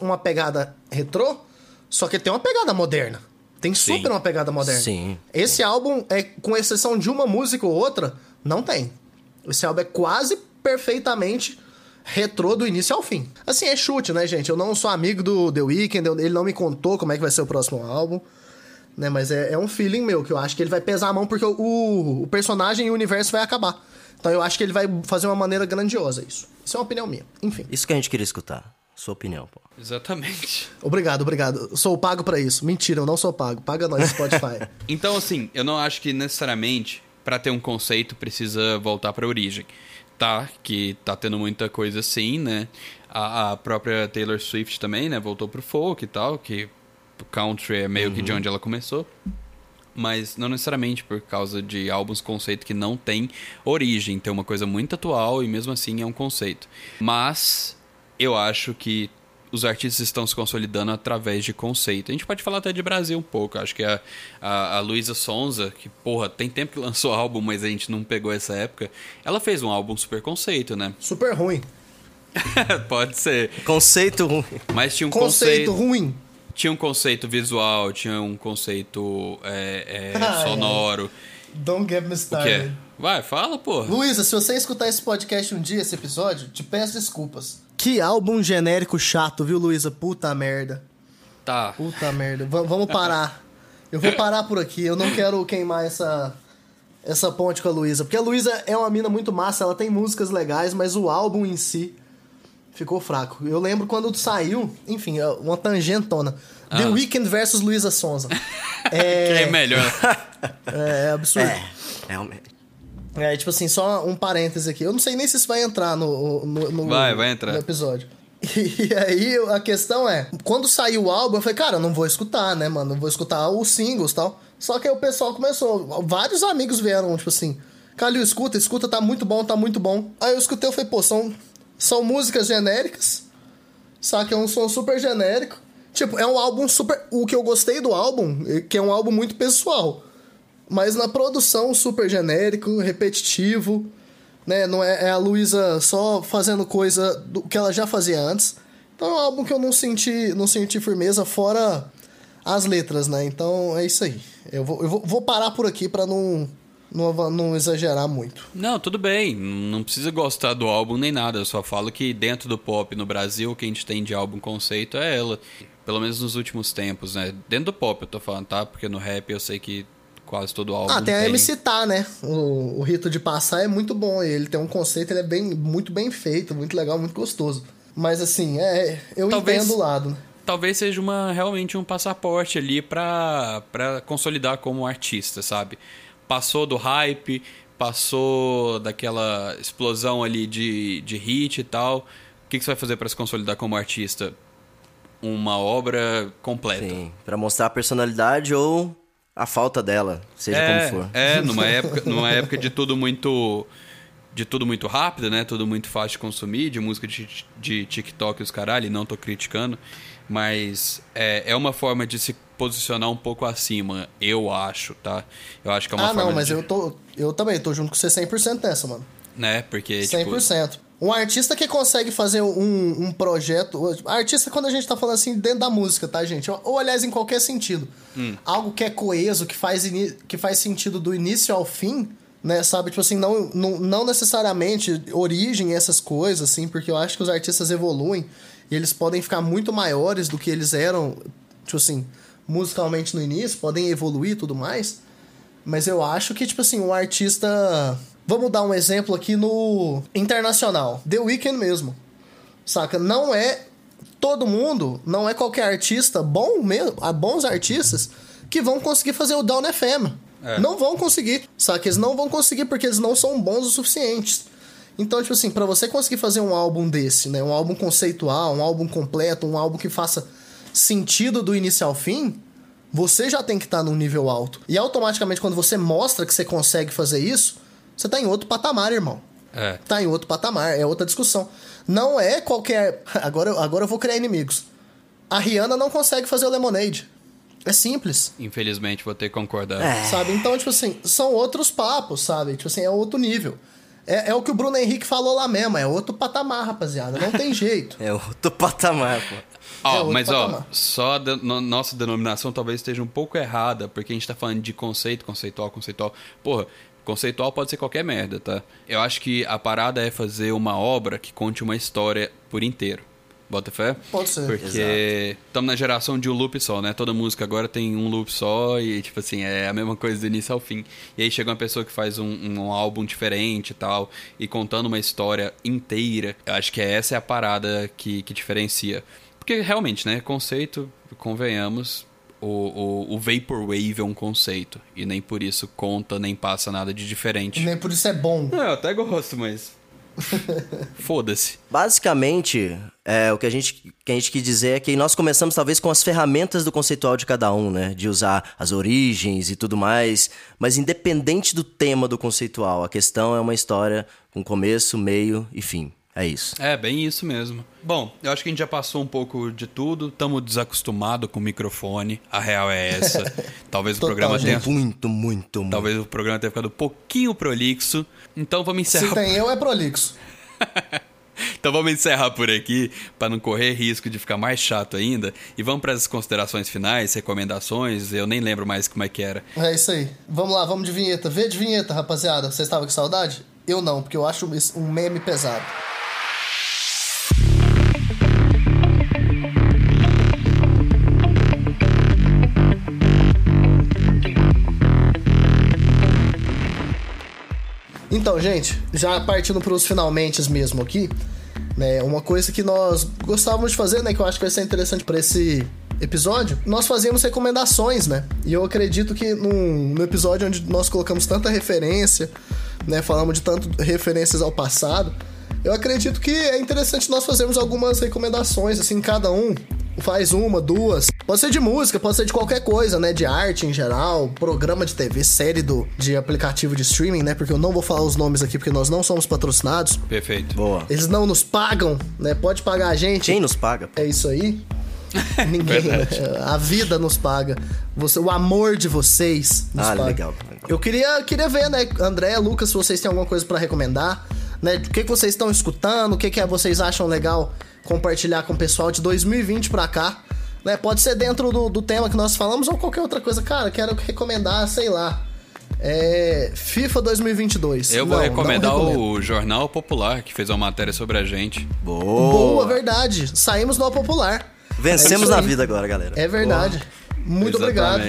uma pegada retrô, só que tem uma pegada moderna. Tem super uma pegada moderna. Sim. Esse álbum, é com exceção de uma música ou outra, não tem. Esse álbum é quase perfeitamente retrô do início ao fim. Assim, é chute, né, gente? Eu não sou amigo do The Weeknd, ele não me contou como é que vai ser o próximo álbum. Né, mas é, é um feeling meu, que eu acho que ele vai pesar a mão porque o, o, personagem e o universo vai acabar. Então eu acho que ele vai fazer uma maneira grandiosa isso. Isso é uma opinião minha. Enfim. Isso que a gente queria escutar. Sua opinião, pô. Exatamente. Obrigado, obrigado. Sou pago pra isso. Mentira, eu não sou pago. Paga nós, Spotify. Então, assim, eu não acho que necessariamente pra ter um conceito precisa voltar pra origem. Tá, que tá tendo muita coisa assim, né? A, a própria Taylor Swift também, né? Voltou pro folk e tal, que o country é meio que de onde ela começou. Mas não necessariamente por causa de álbuns conceito que não tem origem. Tem uma coisa muito atual e mesmo assim é um conceito. Mas eu acho que os artistas estão se consolidando através de conceito. A gente pode falar até de Brasil um pouco. Acho que a, a, a Luísa Sonza, que, porra, tem tempo que lançou álbum, mas a gente não pegou essa época. Ela fez um álbum super conceito, né? Super ruim. pode ser. Conceito ruim. Mas tinha um Conceito conceito. ruim. Tinha um conceito visual, tinha um conceito é, é, Ah, é. sonoro. Don't get me é? started. Vai, fala, porra. Luísa, se você escutar esse podcast um dia, esse episódio, te peço desculpas. Que álbum genérico chato, viu, Luísa? Puta merda. Tá. Puta merda. Va- vamos parar. Eu vou parar por aqui. Eu não quero queimar essa, essa ponte com a Luísa. Porque a Luísa é uma mina muito massa, ela tem músicas legais, mas o álbum em si ficou fraco. Eu lembro quando saiu, enfim, é uma tangentona. The Ah. Weeknd versus Luísa Sonza. Que é melhor. É, é absurdo. É, realmente. É, tipo assim, só um parêntese aqui. Eu não sei nem se isso vai entrar no, no, no- Vai, vai entrar. no episódio. E aí a questão é, quando saiu o álbum, eu falei, cara, eu não vou escutar, né, mano? Eu vou escutar os singles e tal. Só que aí o pessoal começou, vários amigos vieram, tipo assim, Calil, escuta, escuta, tá muito bom, tá muito bom. Aí eu escutei, eu falei, pô, são, são músicas genéricas, saca? É um som super genérico. Tipo, é um álbum super. O que eu gostei do álbum, é que é um álbum muito pessoal. Mas na produção, super genérico, repetitivo, né? Não é, é a Luísa só fazendo coisa do que ela já fazia antes. Então é um álbum que eu não senti, não senti firmeza, fora as letras, né? Então é isso aí. Eu vou, eu vou, vou parar por aqui para não, não, não exagerar muito. Não, tudo bem. Não precisa gostar do álbum nem nada. Eu só falo que dentro do pop no Brasil, o que a gente tem de álbum conceito é ela. Pelo menos nos últimos tempos, né? Dentro do pop eu tô falando, tá? Porque no rap eu sei que quase todo álbum. Ah, tem, tem. a MC Tá, né? O, o rito de passar é muito bom. Ele tem um conceito, ele é bem, muito bem feito, muito legal, muito gostoso. Mas assim, é, eu Talvez... entendo o lado. Né? talvez seja uma realmente um passaporte ali para consolidar como artista, sabe? Passou do hype, passou daquela explosão ali de, de hit e tal. O que, que você vai fazer para se consolidar como artista? Uma obra completa. Sim, para mostrar a personalidade ou a falta dela, seja é, como for. É, numa época, numa época de tudo muito de tudo muito rápido, né? Tudo muito fácil de consumir, de música de, de TikTok e os caralho, não tô criticando, mas é, é uma forma de se posicionar um pouco acima, eu acho, tá? Eu acho que é uma ah, forma não, mas de... eu tô eu também tô junto com você 100% nessa, mano. Né? Porque 100%. Tipo... Um artista que consegue fazer um, um projeto. Artista, quando a gente tá falando assim, dentro da música, tá, gente? Ou, ou aliás, em qualquer sentido. Hum. Algo que é coeso, que faz, que faz sentido do início ao fim, né? Sabe? Tipo assim, não, não, não necessariamente origem essas coisas, assim, porque eu acho que os artistas evoluem e eles podem ficar muito maiores do que eles eram, tipo assim, musicalmente no início, podem evoluir e tudo mais. Mas eu acho que, tipo assim, um artista Vamos dar um exemplo aqui no internacional. The Weeknd mesmo. Saca? Não é todo mundo, não é qualquer artista bom mesmo, há bons artistas que vão conseguir fazer o Down FM. É. Não vão conseguir, saca? Eles não vão conseguir porque eles não são bons o suficientes. Então, tipo assim, para você conseguir fazer um álbum desse, né? Um álbum conceitual, um álbum completo, um álbum que faça sentido do início ao fim, você já tem que estar tá num nível alto. E automaticamente, quando você mostra que você consegue fazer isso, você tá em outro patamar, irmão. É. Tá em outro patamar, é outra discussão. Não é qualquer. Agora, agora eu vou criar inimigos. A Rihanna não consegue fazer o Lemonade. É simples. Infelizmente, vou ter que concordar. É. Sabe? Então, tipo assim, são outros papos, sabe? Tipo assim, é outro nível. É, é o que o Bruno Henrique falou lá mesmo, é outro patamar, rapaziada. Não tem jeito. é outro patamar, pô. Ó, é mas patamar. ó, só a no, nossa denominação talvez esteja um pouco errada, porque a gente tá falando de conceito, conceitual, conceitual. Porra, Conceitual pode ser qualquer merda, tá? Eu acho que a parada é fazer uma obra que conte uma história por inteiro. Bota fé? Pode ser. Porque estamos na geração de um loop só, né? Toda música agora tem um loop só e, tipo assim, é a mesma coisa do início ao fim. E aí chega uma pessoa que faz um, um álbum diferente e tal, e contando uma história inteira. Eu acho que essa é a parada que, que diferencia. Porque realmente, né? Conceito, convenhamos, o, o, o Vaporwave é um conceito. E nem por isso conta, nem passa nada de diferente. nem por isso é bom. É, eu até gosto, mas. Foda-se. Basicamente, é, o que a, gente, que a gente quis dizer é que nós começamos talvez com as ferramentas do conceitual de cada um, né? De usar as origens e tudo mais. Mas independente do tema do conceitual, a questão é uma história com começo, meio e fim. É isso. É, bem isso mesmo. Bom, eu acho que a gente já passou um pouco de tudo. Estamos desacostumados com o microfone. A real é essa. Talvez Total, o programa tenha. Muito, muito, muito. Talvez o programa tenha ficado um pouquinho prolixo. Então vamos encerrar. Se tem eu, é prolixo. então vamos encerrar por aqui para não correr risco de ficar mais chato ainda e vamos para as considerações finais, recomendações. Eu nem lembro mais como é que era. É isso aí. Vamos lá, vamos de vinheta. Vê de vinheta, rapaziada. Vocês estavam com saudade? Eu não, porque eu acho um meme pesado. Então, gente, já partindo para os finalmente mesmo aqui, né? Uma coisa que nós gostávamos de fazer, né? Que eu acho que vai ser interessante para esse episódio, nós fazíamos recomendações, né? E eu acredito que num, no episódio onde nós colocamos tanta referência, né? Falamos de tanto referências ao passado, eu acredito que é interessante nós fazermos algumas recomendações, assim, cada um faz uma, duas. Pode ser de música, pode ser de qualquer coisa, né? De arte em geral, programa de TV, série do, de aplicativo de streaming, né? Porque eu não vou falar os nomes aqui porque nós não somos patrocinados. Perfeito. Boa. Eles não nos pagam, né? Pode pagar a gente. Quem nos paga? É isso aí. Ninguém. A vida nos paga. Você, o amor de vocês nos ah, paga. legal. Eu queria, queria ver, né, André, Lucas, se vocês têm alguma coisa para recomendar, né? O que, que vocês estão escutando, o que, que vocês acham legal compartilhar com o pessoal de 2020 pra cá, Né? Pode ser dentro do, do tema que nós falamos ou qualquer outra coisa. Cara, quero recomendar, sei lá. É, FIFA 2022. Eu vou Não, recomendar não o Jornal Popular, que fez uma matéria sobre a gente. Boa. Boa, verdade. Saímos no Popular. Vencemos É na vida agora, galera. É verdade. Muito obrigado.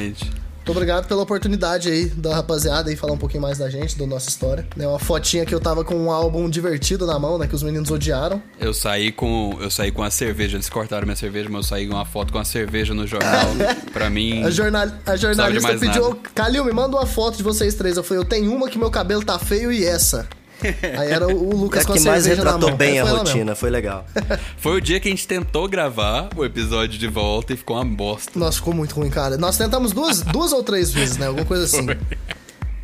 Muito obrigado pela oportunidade aí da rapaziada aí falar um pouquinho mais da gente, da nossa história. Né, uma fotinha que eu tava com um álbum divertido na mão, né? Que os meninos odiaram. Eu saí com eu saí com a cerveja, eles cortaram minha cerveja, mas eu saí com uma foto com a cerveja no jornal. pra mim. A, jornal, a jornalista pediu, nada. Calil, me manda uma foto de vocês três. Eu falei, eu tenho uma que meu cabelo tá feio e essa. Aí era o, o Lucas É com a que mais cerveja na retratou mão. bem a foi rotina, foi legal. Foi o dia que a gente tentou gravar o episódio de volta e ficou uma bosta. Nossa, ficou muito ruim, cara. Nós tentamos duas, duas ou três vezes, né? Alguma coisa assim.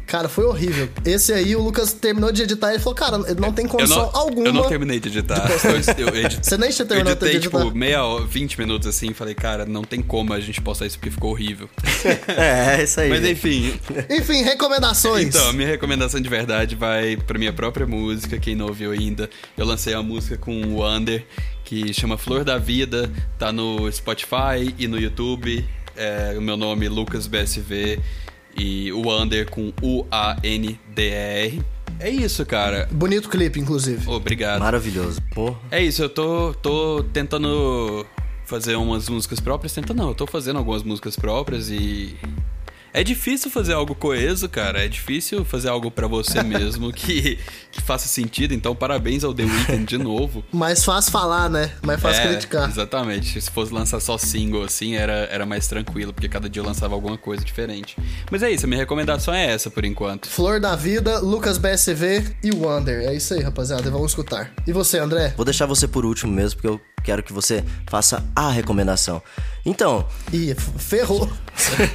Cara, foi horrível. Esse aí, o Lucas terminou de editar e ele falou, cara, não tem Eu condição não, alguma. eu não terminei de editar. Eu, eu edit- Você nem tinha eu terminado de editei, editar. tipo, meia hora, 20 minutos assim, e falei, cara, não tem como a gente postar isso porque ficou horrível. É, é isso aí. Mas enfim, Enfim, recomendações. Então, a minha recomendação de verdade vai pra minha própria música, quem não ouviu ainda. Eu lancei a música com o Wander, que chama Flor da Vida, tá no Spotify e no YouTube. É, o meu nome é Lucas BSV e o Wander com U-A-N-D-E-R. É isso, cara. Bonito clipe, inclusive. Obrigado. Maravilhoso. Porra. É isso, eu tô, tô tentando fazer umas músicas próprias. Tentando não, eu tô fazendo algumas músicas próprias e. É difícil fazer algo coeso, cara. É difícil fazer algo pra você mesmo que faça sentido. Então, parabéns ao The Weeknd de novo. Mais fácil falar, né? Mais fácil É, criticar. Exatamente. Se fosse lançar só single assim, era, era mais tranquilo, porque cada dia eu lançava alguma coisa diferente. Mas é isso, a minha recomendação é essa por enquanto. Flor da Vida, Lucas BSV e Wander. É isso aí, rapaziada. Vamos escutar. E você, André? Vou deixar você por último mesmo, porque eu quero que você faça a recomendação. Então, Ih, ferrou.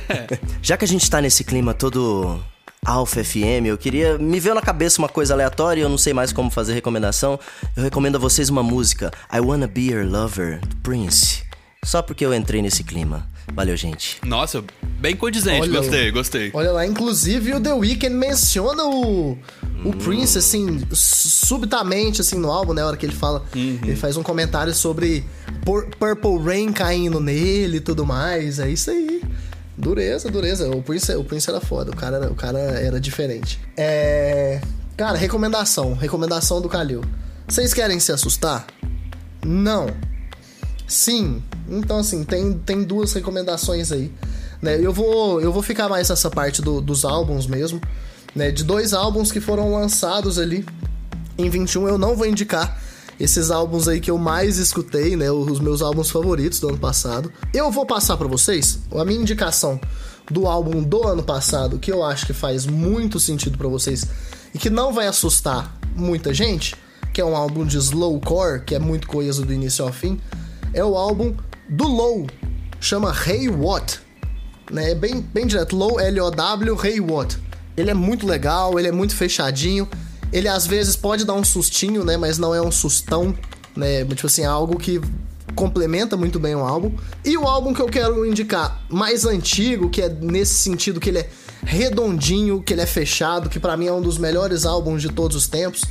já que a gente tá nesse clima todo Alpha FM, eu queria. Me veio na cabeça uma coisa aleatória e eu não sei mais como fazer recomendação. Eu recomendo a vocês uma música, I Wanna Be Your Lover, do Prince. Só porque eu entrei nesse clima. Valeu, gente. Nossa, bem condizente, Olha, gostei, gostei. Olha lá, inclusive o The Weeknd menciona o, o Prince, assim, subitamente, assim, no álbum, né? A hora que ele fala, ele faz um comentário sobre Pur- Purple Rain caindo nele e tudo mais. É isso aí. Dureza, dureza. O Prince, o Prince era foda, o cara, o cara era diferente. É. Cara, recomendação. Recomendação do Calil. Vocês querem se assustar? Não. Sim. Então, assim, tem, tem duas recomendações aí. Né? Eu, vou, eu vou ficar mais nessa parte do- dos álbuns mesmo. Né? De dois álbuns que foram lançados ali em 21, eu não vou indicar esses álbuns aí que eu mais escutei, né? Os meus álbuns favoritos do ano passado. Eu vou passar pra vocês a minha indicação do álbum do ano passado, que eu acho que faz muito sentido pra vocês e que não vai assustar muita gente, que é um álbum de slowcore, que é muito coeso do início ao fim, é o álbum do Low, chama Hey What, né? É bem, bem direto, Low L-O-W, Hey What. Ele é muito legal, ele é muito fechadinho, ele às vezes pode dar um sustinho, né? Mas não é um sustão, né? Tipo assim, é algo que complementa muito bem o álbum. E o álbum que eu quero indicar mais antigo, que é nesse sentido que ele é redondinho, que ele é fechado, que pra mim é um dos melhores álbuns de todos os tempos.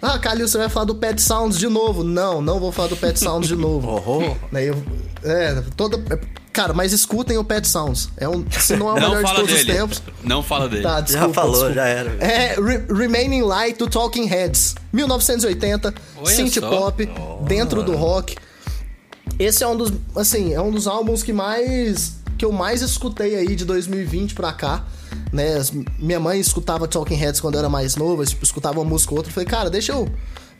Ah, Calil, você vai falar do Pet Sounds de novo? Não, não vou falar do Pet Sounds de novo. Oh, Né, eu- é, toda. Cara, mas escutem o Pet Sounds. É um, se não é o Não melhor de todos dele. os tempos. Não fala dele. Tá, desculpa. falou, desculpa. já era. É Re- Remaining Light do Talking Heads, 1980, Olha synth só. pop, dentro do rock. Esse é um dos, assim, é um dos álbuns que mais que eu mais escutei aí de 2020 pra cá, né? Minha mãe escutava Talking Heads quando eu era mais novo, eu, tipo, escutava uma música ou outra, eu falei, cara, deixa eu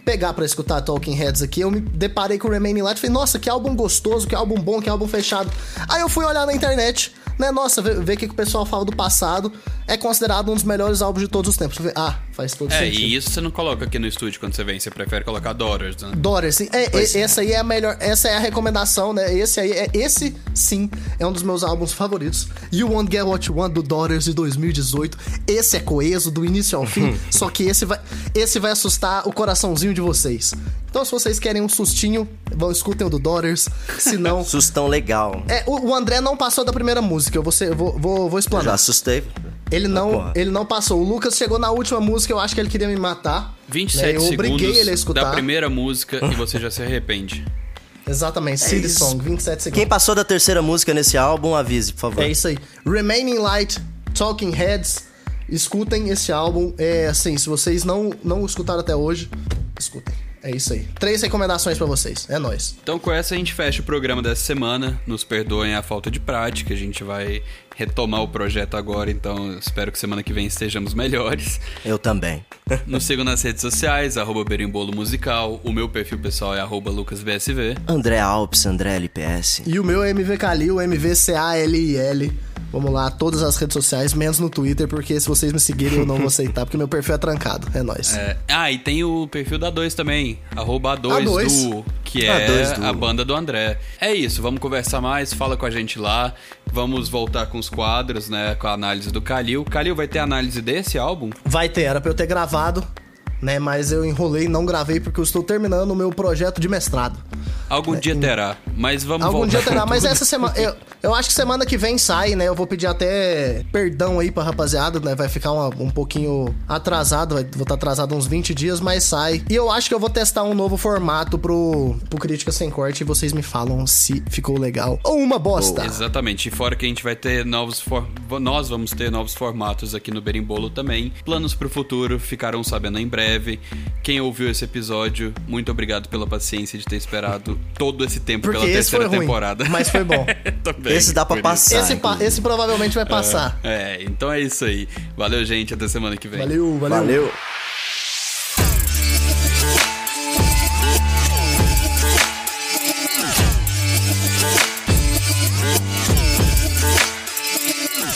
pegar pra escutar Talking Heads aqui. Eu me deparei com o Remaining Light, falei, nossa, que álbum gostoso, que álbum bom, que álbum fechado. Aí eu fui olhar na internet, né? Nossa, ver o que que o pessoal fala do passado. É considerado um dos melhores álbuns de todos os tempos. Ah, faz todo É, sentido. e isso você não coloca aqui no estúdio quando você vem, você prefere colocar Daughters, né? Daughters, sim. É, e- essa aí é a melhor. Essa é a recomendação, né? Esse aí, é, esse sim é um dos meus álbuns favoritos. You Won't Get What You Want do Daughters de 2018. Esse é coeso do início ao fim. só que esse vai, esse vai assustar o coraçãozinho de vocês. Então, se vocês querem um sustinho, vão escutem o do Daughters. Se não. Sustão legal. É, o, o André não passou da primeira música, eu vou, ser- vou, vou, vou explanar. Já assustei. Ele não, porra. ele não passou. O Lucas chegou na última música, eu acho que ele queria me matar. 27 né? Eu segundos obriguei ele a escutar. da primeira música e você já se arrepende. Exatamente, City isso. Song, 27 segundos. Quem passou da terceira música nesse álbum, avise, por favor. É isso aí. Remaining Light, Talking Heads. Escutem esse álbum. É assim, se vocês não, não escutaram até hoje, escutem. É isso aí. Três recomendações pra vocês. É nóis. Então com essa a gente fecha o programa dessa semana. Nos perdoem a falta de prática, a gente vai retomar o projeto agora, então espero que semana que vem estejamos melhores. Eu também. Nos sigam nas redes sociais, arroba Berimbolo Musical. O meu perfil pessoal é arroba LucasVSV. André Alpes, André LPS. E o meu é MV Calil, MVCALIL. Vamos lá, todas as redes sociais, menos no Twitter, porque se vocês me seguirem eu não vou aceitar, porque meu perfil é trancado. É nóis. É, ah, e tem o perfil da 2 também, arroba A2 A2. do, que é A2 do. a banda do André. É isso, vamos conversar mais, fala com a gente lá. Vamos voltar com os quadros, né, com a análise do Kalil. Kalil vai ter análise desse álbum? Vai ter, era pra eu ter gravado, né? Mas eu enrolei e não gravei porque eu estou terminando o meu projeto de mestrado. Algum dia terá, mas vamos Algum voltar. dia terá, mas essa semana. Eu, eu acho que semana que vem sai, né? Eu vou pedir até perdão aí pra rapaziada, né? Vai ficar uma- um pouquinho atrasado, vai, vou estar atrasado uns 20 dias, mas sai. E eu acho que eu vou testar um novo formato pro, pro Crítica Sem Corte e vocês me falam se ficou legal ou uma bosta. Exatamente. E fora que a gente vai ter novos for... nós vamos ter novos formatos aqui no Berimbolo também. Planos pro futuro ficarão sabendo em breve. Quem ouviu esse episódio, muito obrigado pela paciência de ter esperado todo esse tempo Porque pela esse foi terceira ruim, temporada. mas foi bom. Também, Esse dá isso. passar. Esse, pa- esse provavelmente vai passar. É, então é isso aí. Valeu, gente. Até semana que vem. Valeu, valeu. Valeu.